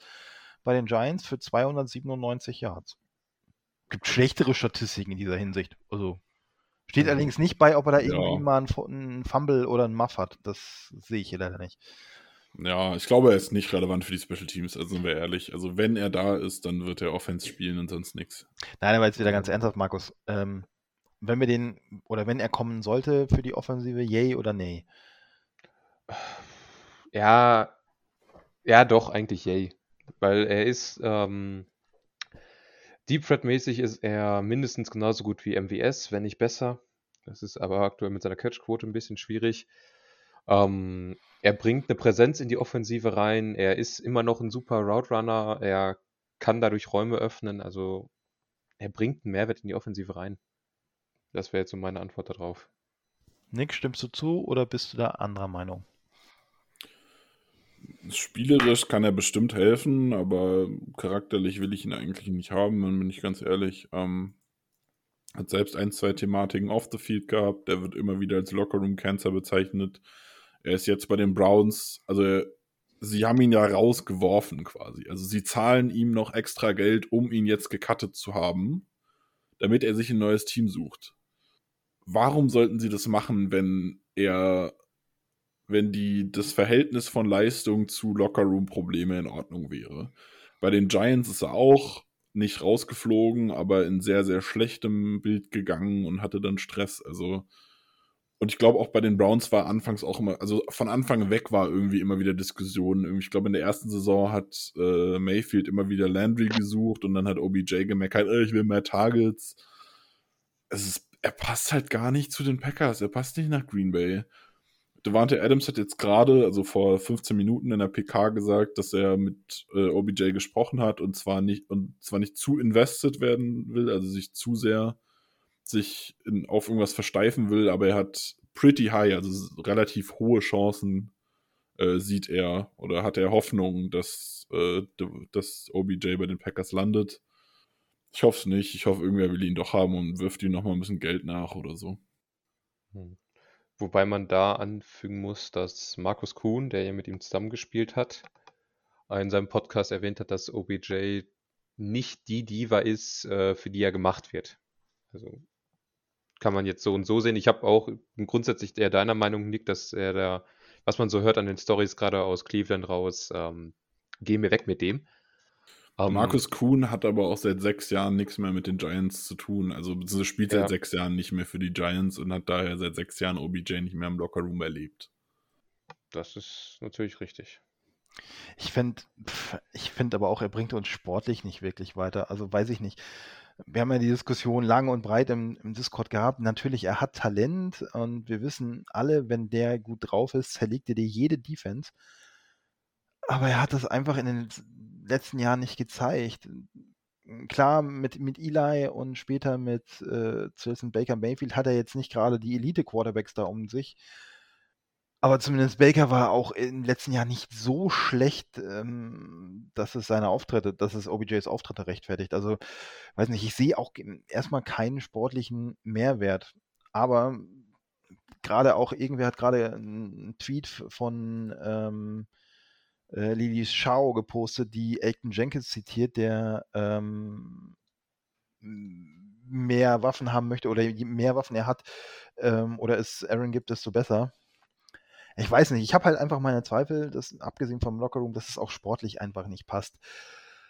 bei den Giants für 297 Yards. Gibt schlechtere Statistiken in dieser Hinsicht. Also steht mhm. allerdings nicht bei, ob er da ja. irgendwie mal einen, Fumble oder einen Muff hat. Das sehe ich hier leider nicht. Ja, ich glaube, er ist nicht relevant für die Special Teams, also sind wir ehrlich. Also wenn er da ist, dann wird er Offense spielen und sonst nichts. Nein, aber jetzt wieder ganz ernsthaft, Markus. Ähm, wenn wir den, oder wenn er kommen sollte für die Offensive, yay oder nay? Ja, ja, doch, eigentlich yay. Weil er ist, ähm, Deep Threat-mäßig ist er mindestens genauso gut wie MWS, wenn nicht besser. Das ist aber aktuell mit seiner Catch-Quote ein bisschen schwierig. Ähm, er bringt eine Präsenz in die Offensive rein. Er ist immer noch ein super Route Runner. Er kann dadurch Räume öffnen. Also er bringt einen Mehrwert in die Offensive rein. Das wäre jetzt so meine Antwort darauf. Nick, stimmst du zu oder bist du da anderer Meinung? Spielerisch kann er bestimmt helfen, aber charakterlich will ich ihn eigentlich nicht haben, dann bin ich ganz ehrlich. Ähm, hat selbst ein, zwei Thematiken off the field gehabt. Der wird immer wieder als Lockerroom Cancer bezeichnet. Er ist jetzt bei den Browns, also sie haben ihn ja rausgeworfen quasi. Also sie zahlen ihm noch extra Geld, um ihn jetzt gecuttet zu haben, damit er sich ein neues Team sucht. Warum sollten sie das machen, wenn er wenn die, das Verhältnis von Leistung zu Lockerroom-Probleme in Ordnung wäre. Bei den Giants ist er auch nicht rausgeflogen, aber in sehr, sehr schlechtem Bild gegangen und hatte dann Stress. Also, und ich glaube auch bei den Browns war anfangs auch immer, also von Anfang weg war irgendwie immer wieder Diskussionen. Ich glaube, in der ersten Saison hat äh, Mayfield immer wieder Landry gesucht und dann hat OBJ gemeckert, äh, ich will mehr Targets. Es ist, er passt halt gar nicht zu den Packers, er passt nicht nach Green Bay. Devante Adams hat jetzt gerade, also vor 15 Minuten in der PK gesagt, dass er mit äh, OBJ gesprochen hat und zwar nicht und zwar nicht zu invested werden will, also sich zu sehr sich in, auf irgendwas versteifen will, aber er hat pretty high, also relativ hohe Chancen äh, sieht er oder hat er Hoffnung, dass, äh, dass OBJ bei den Packers landet. Ich hoffe es nicht. Ich hoffe, irgendwer will ihn doch haben und wirft ihm nochmal ein bisschen Geld nach oder so. Hm. Wobei man da anfügen muss, dass Markus Kuhn, der ja mit ihm zusammengespielt hat, in seinem Podcast erwähnt hat, dass OBJ nicht die Diva ist, äh, für die er gemacht wird. Also kann man jetzt so und so sehen. Ich habe auch grundsätzlich eher deiner Meinung, Nick, dass er da, was man so hört an den Stories gerade aus Cleveland raus, ähm, gehen wir weg mit dem. Um, ähm, Markus Kuhn hat aber auch seit sechs Jahren nichts mehr mit den Giants zu tun. Also spielt ja. seit sechs Jahren nicht mehr für die Giants und hat daher seit sechs Jahren OBJ nicht mehr im Lockerroom erlebt. Das ist natürlich richtig. Ich finde ich find aber auch, er bringt uns sportlich nicht wirklich weiter. Also weiß ich nicht. wir haben ja die Diskussion lang und breit im, im, Discord gehabt. Natürlich, er hat Talent und wir wissen alle, wenn der gut drauf ist, zerlegt er dir jede Defense. Aber er hat das einfach in den letzten Jahren nicht gezeigt. Klar, mit, mit Eli und später mit äh, Jason Baker Mayfield hat er jetzt nicht gerade die Elite-Quarterbacks da um sich. Aber zumindest Baker war auch den letzten Jahren nicht so schlecht, ähm, dass es seine Auftritte, dass es OBJs Auftritte rechtfertigt. Also, weiß nicht, ich sehe auch erstmal keinen sportlichen Mehrwert. Aber gerade auch, irgendwer hat gerade einen Tweet von ähm, äh, Lili Schau gepostet, die Elton Jenkins zitiert, der ähm, mehr Waffen haben möchte oder je mehr Waffen er hat ähm, oder es Aaron gibt, desto besser ich weiß nicht, ich habe halt einfach meine Zweifel, dass, abgesehen vom Lockerroom, dass es auch sportlich einfach nicht passt.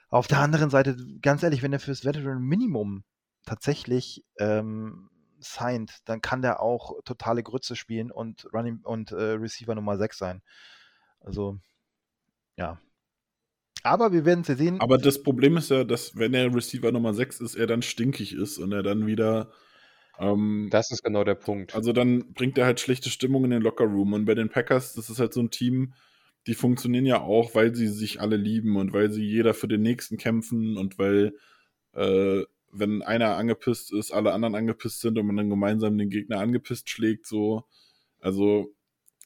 Auf der anderen Seite, ganz ehrlich, wenn er fürs Veteran Minimum tatsächlich ähm, signed, dann kann der auch totale Grütze spielen und Running und äh, Receiver Nummer 6 sein. Also, ja. Aber wir werden es ja sehen. Aber das Problem ist ja, dass wenn er Receiver Nummer 6 ist, er dann stinkig ist und er dann wieder ähm, das ist genau der Punkt. Also dann bringt er halt schlechte Stimmung in den Lockerroom. Und bei den Packers, das ist halt so ein Team, die funktionieren ja auch, weil sie sich alle lieben und weil sie jeder für den nächsten kämpfen und weil, äh, wenn einer angepisst ist, alle anderen angepisst sind und man dann gemeinsam den Gegner angepisst schlägt, so. Also,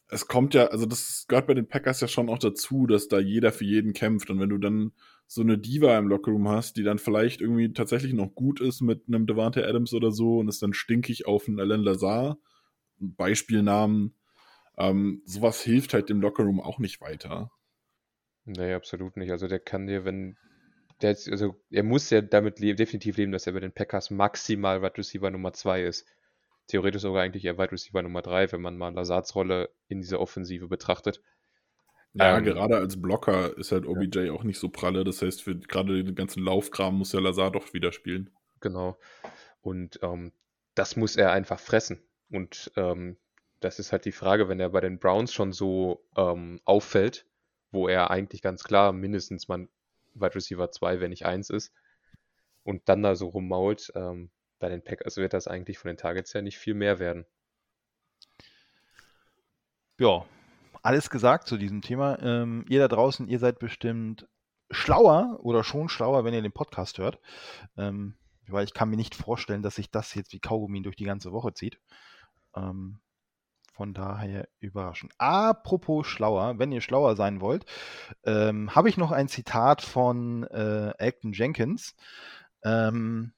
es kommt ja, also das gehört bei den Packers ja schon auch dazu, dass da jeder für jeden kämpft. Und wenn du dann so eine Diva im Lockerroom hast, die dann vielleicht irgendwie tatsächlich noch gut ist mit einem Devante Adams oder so und ist dann stinkig auf einen Alain Lazar, Beispielnamen, ähm, sowas hilft halt dem Lockerroom auch nicht weiter. Nee, absolut nicht. Also der kann dir, wenn der jetzt, also er muss ja damit le definitiv leben, dass er bei den Packers maximal Wide Receiver Nummer 2 ist. Theoretisch sogar eigentlich eher Wide Receiver Nummer 3, wenn man mal Lazards Rolle in dieser Offensive betrachtet. Ja, ähm, gerade als Blocker ist halt OBJ ja. auch nicht so pralle. Das heißt, für gerade den ganzen Laufkram muss ja Lazar doch wieder spielen. Genau. Und ähm, das muss er einfach fressen. Und ähm, das ist halt die Frage, wenn er bei den Browns schon so ähm, auffällt, wo er eigentlich ganz klar mindestens mal Wide Receiver 2, wenn nicht 1 ist, und dann da so rummault, ähm, bei den Packers wird das eigentlich von den Targets her nicht viel mehr werden. Ja, alles gesagt zu diesem Thema. Ähm, ihr da draußen, ihr seid bestimmt schlauer oder schon schlauer, wenn ihr den Podcast hört. Ähm, weil ich kann mir nicht vorstellen, dass sich das jetzt wie Kaugummi durch die ganze Woche zieht. Ähm, von daher überraschend. Apropos schlauer, wenn ihr schlauer sein wollt, ähm, habe ich noch ein Zitat von äh, Acton Jenkins. Ähm,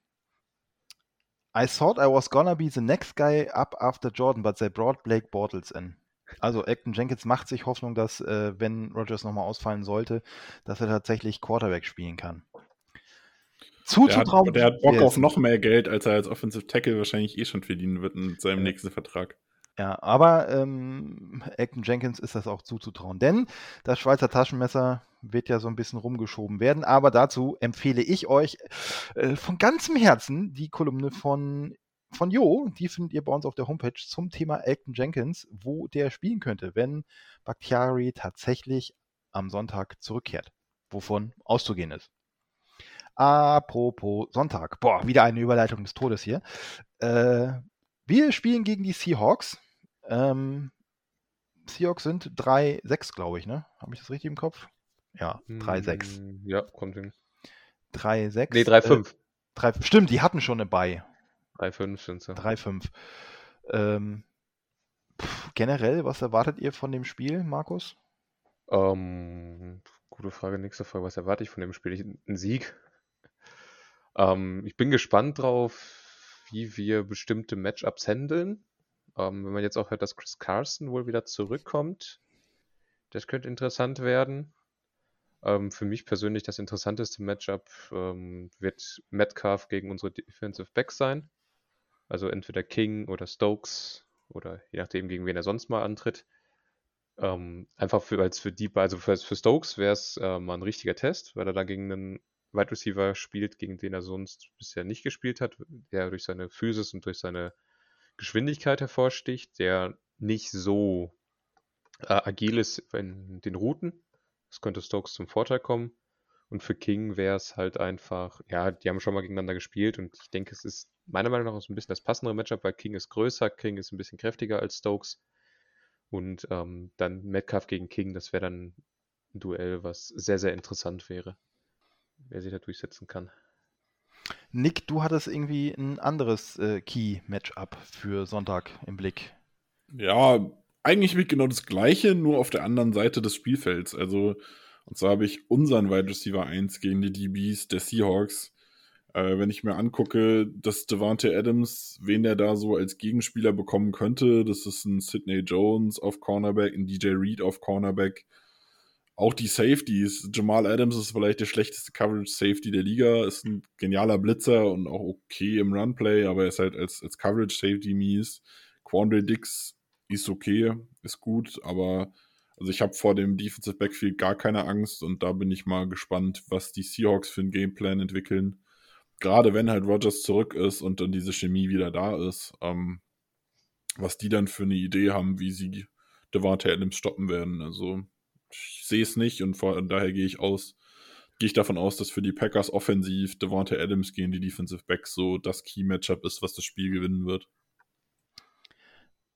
I thought I was gonna be the next guy up after Jordan, but they brought Blake Bortles in. Also Acton Jenkins macht sich Hoffnung, dass äh, wenn Rogers nochmal ausfallen sollte, dass er tatsächlich Quarterback spielen kann. Zuzutrauen. Der, hat, der hat Bock auf noch mehr Geld, als er als Offensive Tackle wahrscheinlich eh schon verdienen wird in seinem ja. nächsten Vertrag. Ja, aber ähm, Acton Jenkins ist das auch zuzutrauen, denn das Schweizer Taschenmesser wird ja so ein bisschen rumgeschoben werden. Aber dazu empfehle ich euch äh, von ganzem Herzen die Kolumne von von Jo, die findet ihr bei uns auf der Homepage zum Thema Elton Jenkins, wo der spielen könnte, wenn Bakhtiari tatsächlich am Sonntag zurückkehrt, wovon auszugehen ist. Apropos Sonntag, boah, wieder eine Überleitung des Todes hier. Äh, wir spielen gegen die Seahawks. Ähm, Seahawks sind 3-6, glaube ich, ne? Habe ich das richtig im Kopf? Ja, 3-6. Hm, ja, kommt hin. 3-6. Nee, 3-5. Äh, stimmt, die hatten schon eine Buy. 3-5 sind sie. 3-5. Ähm, generell, was erwartet ihr von dem Spiel, Markus? Ähm, gute Frage, nächste Frage. Was erwarte ich von dem Spiel? Ich, ein Sieg. Ähm, ich bin gespannt drauf, wie wir bestimmte Matchups handeln. Ähm, wenn man jetzt auch hört, dass Chris Carson wohl wieder zurückkommt, das könnte interessant werden. Ähm, für mich persönlich das interessanteste Matchup ähm, wird Metcalf gegen unsere Defensive Backs sein. Also entweder King oder Stokes oder je nachdem, gegen wen er sonst mal antritt. Ähm, einfach für, als für die, also für, für Stokes wäre es äh, mal ein richtiger Test, weil er da gegen einen Wide Receiver spielt, gegen den er sonst bisher nicht gespielt hat, der durch seine Physis und durch seine Geschwindigkeit hervorsticht, der nicht so äh, agil ist in den Routen. Das könnte Stokes zum Vorteil kommen. Und für King wäre es halt einfach, ja, die haben schon mal gegeneinander gespielt und ich denke, es ist meiner Meinung nach auch so ein bisschen das passendere Matchup, weil King ist größer, King ist ein bisschen kräftiger als Stokes. Und ähm, dann Metcalf gegen King, das wäre dann ein Duell, was sehr, sehr interessant wäre, wer sich da durchsetzen kann. Nick, du hattest irgendwie ein anderes äh, Key-Matchup für Sonntag im Blick. Ja, eigentlich wie genau das gleiche, nur auf der anderen Seite des Spielfelds. Also, und zwar habe ich unseren Wide Receiver 1 gegen die DBs der Seahawks. Äh, wenn ich mir angucke, dass Devante Adams, wen der da so als Gegenspieler bekommen könnte, das ist ein Sidney Jones auf Cornerback, ein DJ Reed auf Cornerback. Auch die Safeties. Jamal Adams ist vielleicht der schlechteste Coverage Safety der Liga, ist ein genialer Blitzer und auch okay im Runplay, aber er ist halt als, als Coverage Safety mies. Quandre Dix ist okay, ist gut, aber also ich habe vor dem Defensive Backfield gar keine Angst und da bin ich mal gespannt, was die Seahawks für einen Gameplan entwickeln. Gerade wenn halt Rogers zurück ist und dann diese Chemie wieder da ist, ähm, was die dann für eine Idee haben, wie sie Devante Adams stoppen werden. Also ich sehe es nicht und von daher gehe ich aus, gehe ich davon aus, dass für die Packers offensiv Devante Adams gegen die Defensive Backs so das Key-Matchup ist, was das Spiel gewinnen wird.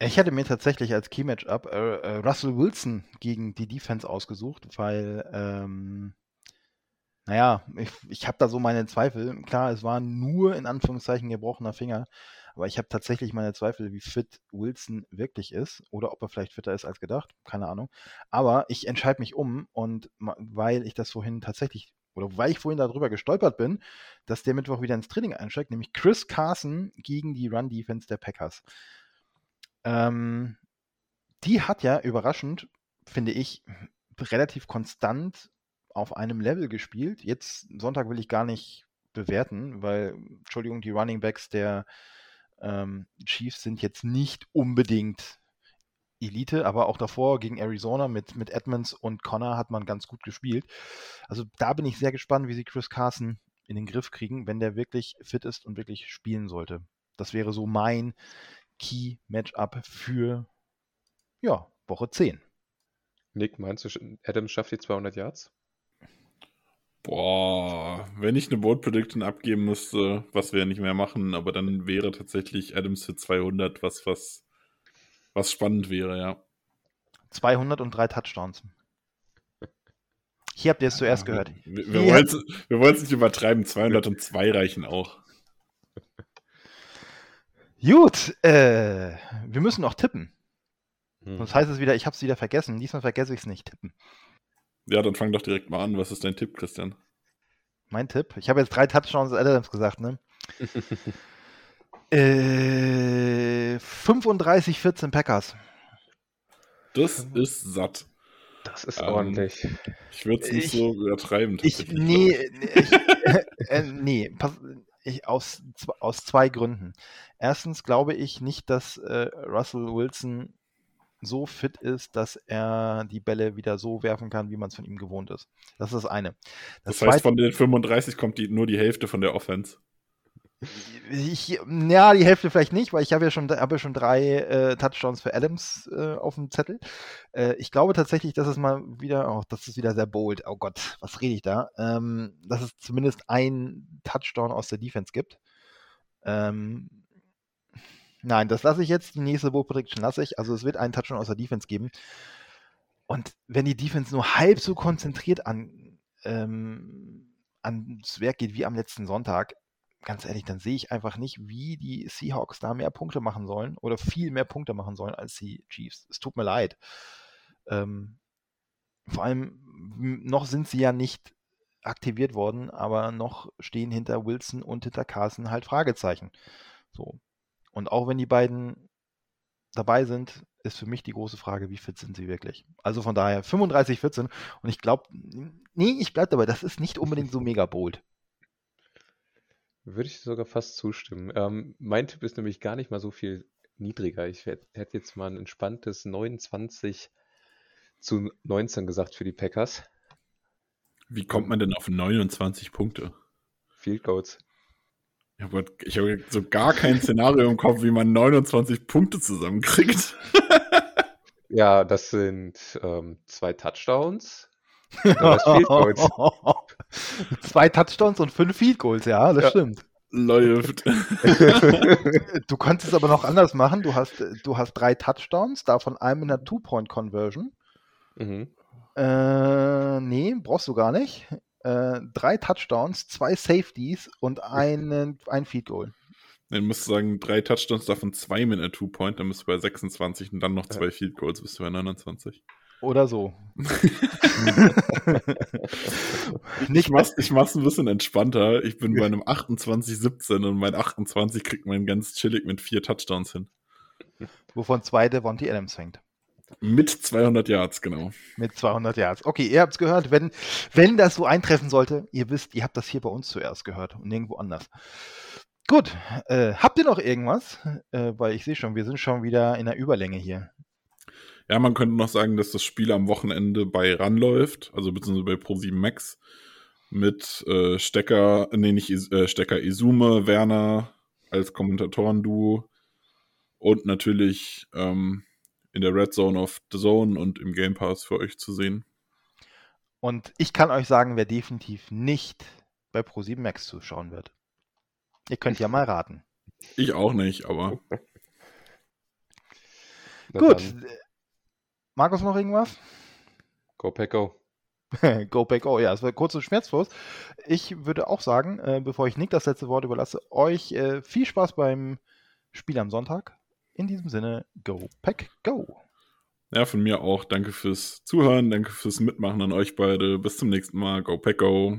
Ich hätte mir tatsächlich als Key-Matchup äh, äh, Russell Wilson gegen die Defense ausgesucht, weil, ähm, naja, ich, ich habe da so meine Zweifel. Klar, es war nur in Anführungszeichen gebrochener Finger, aber ich habe tatsächlich meine Zweifel, wie fit Wilson wirklich ist oder ob er vielleicht fitter ist als gedacht. Keine Ahnung. Aber ich entscheide mich um und weil ich das vorhin tatsächlich oder weil ich vorhin darüber gestolpert bin, dass der Mittwoch wieder ins Training einsteigt, nämlich Chris Carson gegen die Run-Defense der Packers. Ähm, die hat ja überraschend, finde ich, relativ konstant auf einem Level gespielt. Jetzt Sonntag will ich gar nicht bewerten, weil, Entschuldigung, die Running Backs der ähm, Chiefs sind jetzt nicht unbedingt Elite, aber auch davor gegen Arizona mit, mit Edmonds und Connor hat man ganz gut gespielt. Also da bin ich sehr gespannt, wie sie Chris Carson in den Griff kriegen, wenn der wirklich fit ist und wirklich spielen sollte. Das wäre so mein Key-Matchup für ja, Woche 10. Nick, meinst du, Adams schafft die 200 Yards? Boah, wenn ich eine Board Prediction abgeben müsste, was wir ja nicht mehr machen, aber dann wäre tatsächlich Adams für 200 was, was, was spannend wäre, ja. 200 und drei Touchdowns. Hier habt ihr es zuerst gehört. Wir, wir wollen es nicht übertreiben, 202 reichen auch. Gut, äh, wir müssen noch tippen. Hm. Sonst heißt es wieder, ich habe es wieder vergessen. Diesmal vergesse ich es nicht, tippen. Ja, dann fang doch direkt mal an. Was ist dein Tipp, Christian? Mein Tipp? Ich habe jetzt drei Touchdowns Adams gesagt, ne? äh, 35-14 Packers. Das ist satt. Das ist ähm, ordentlich. Ich würde es nicht ich, so übertreiben. Ich, nee, ich, äh, nee, pass, ich, aus, aus zwei Gründen. Erstens glaube ich nicht, dass äh, Russell Wilson so fit ist, dass er die Bälle wieder so werfen kann, wie man es von ihm gewohnt ist. Das ist das eine. Das, das heißt, von den 35 kommt die, nur die Hälfte von der Offense. Ich, ja, die Hälfte vielleicht nicht, weil ich habe ja schon, habe ja schon drei äh, Touchdowns für Adams äh, auf dem Zettel. Äh, ich glaube tatsächlich, dass es mal wieder, oh, das ist wieder sehr bold. Oh Gott, was rede ich da? Ähm, dass es zumindest ein Touchdown aus der Defense gibt. Ähm, nein, das lasse ich jetzt. Die nächste Bold Prediction lasse ich. Also es wird einen Touchdown aus der Defense geben. Und wenn die Defense nur halb so konzentriert an, ähm, ans Werk geht wie am letzten Sonntag, ganz ehrlich, dann sehe ich einfach nicht, wie die Seahawks da mehr Punkte machen sollen oder viel mehr Punkte machen sollen als die Chiefs. Es tut mir leid. Ähm, vor allem noch sind sie ja nicht aktiviert worden, aber noch stehen hinter Wilson und hinter Carson halt Fragezeichen. So. Und auch wenn die beiden dabei sind, ist für mich die große Frage, wie fit sind sie wirklich. Also von daher 35, 14 und ich glaube, nee, ich bleibe dabei, das ist nicht unbedingt so mega bold. Würde ich sogar fast zustimmen. Ähm, mein Tipp ist nämlich gar nicht mal so viel niedriger. Ich hätte jetzt mal ein entspanntes 29 zu 19 gesagt für die Packers. Wie kommt man denn auf 29 Punkte? Field Goals. Ich habe so gar kein Szenario im Kopf, wie man 29 Punkte zusammenkriegt. ja, das sind ähm, zwei Touchdowns. Field Goals. Zwei Touchdowns und fünf Field Goals, ja, das Ja. stimmt. Läuft. Du kannst es aber noch anders machen. Du hast, du hast drei Touchdowns, davon einem in der Two-Point-Conversion. Mhm. Äh, nee, brauchst du gar nicht. Äh, drei Touchdowns, zwei Safeties und einen, ein Field Goal. Dann musst du sagen, drei Touchdowns, davon zwei mit einer Two-Point, dann bist du bei 26 und dann noch zwei Field Goals, bist du bei 29. Oder so. Ich mach's, ich mach's ein bisschen entspannter. Ich bin bei einem 28-17 und mein 28 kriegt man ganz chillig mit vier Touchdowns hin. wovon zwei Devontae Adams fängt. Mit 200 Yards, genau. Mit 200 Yards. Okay, ihr habt es gehört. Wenn, wenn das so eintreffen sollte, ihr wisst, ihr habt das hier bei uns zuerst gehört und nirgendwo anders. Gut, äh, habt ihr noch irgendwas? Äh, weil ich sehe schon, wir sind schon wieder in der Überlänge hier. Ja, man könnte noch sagen, dass das Spiel am Wochenende bei RAN läuft, also beziehungsweise bei Pro7 Max mit äh, Stecker, nee, nicht äh, Stecker, Izume, Werner als Kommentatoren-Duo und natürlich ähm, in der Red Zone of the Zone und im Game Pass für euch zu sehen. Und ich kann euch sagen, wer definitiv nicht bei Pro7 Max zuschauen wird. Ihr könnt ja mal raten. Ich auch nicht, aber Gut. dann, Markus, noch irgendwas? Go Pack Go. go back, ja, es war kurz und schmerzlos. Ich würde auch sagen, äh, bevor ich Nick das letzte Wort überlasse, euch äh, viel Spaß beim Spiel am Sonntag. In diesem Sinne, go pack, go. ja, von mir auch. Danke fürs Zuhören, danke fürs Mitmachen an euch beide. Bis zum nächsten Mal. Go Pack Go.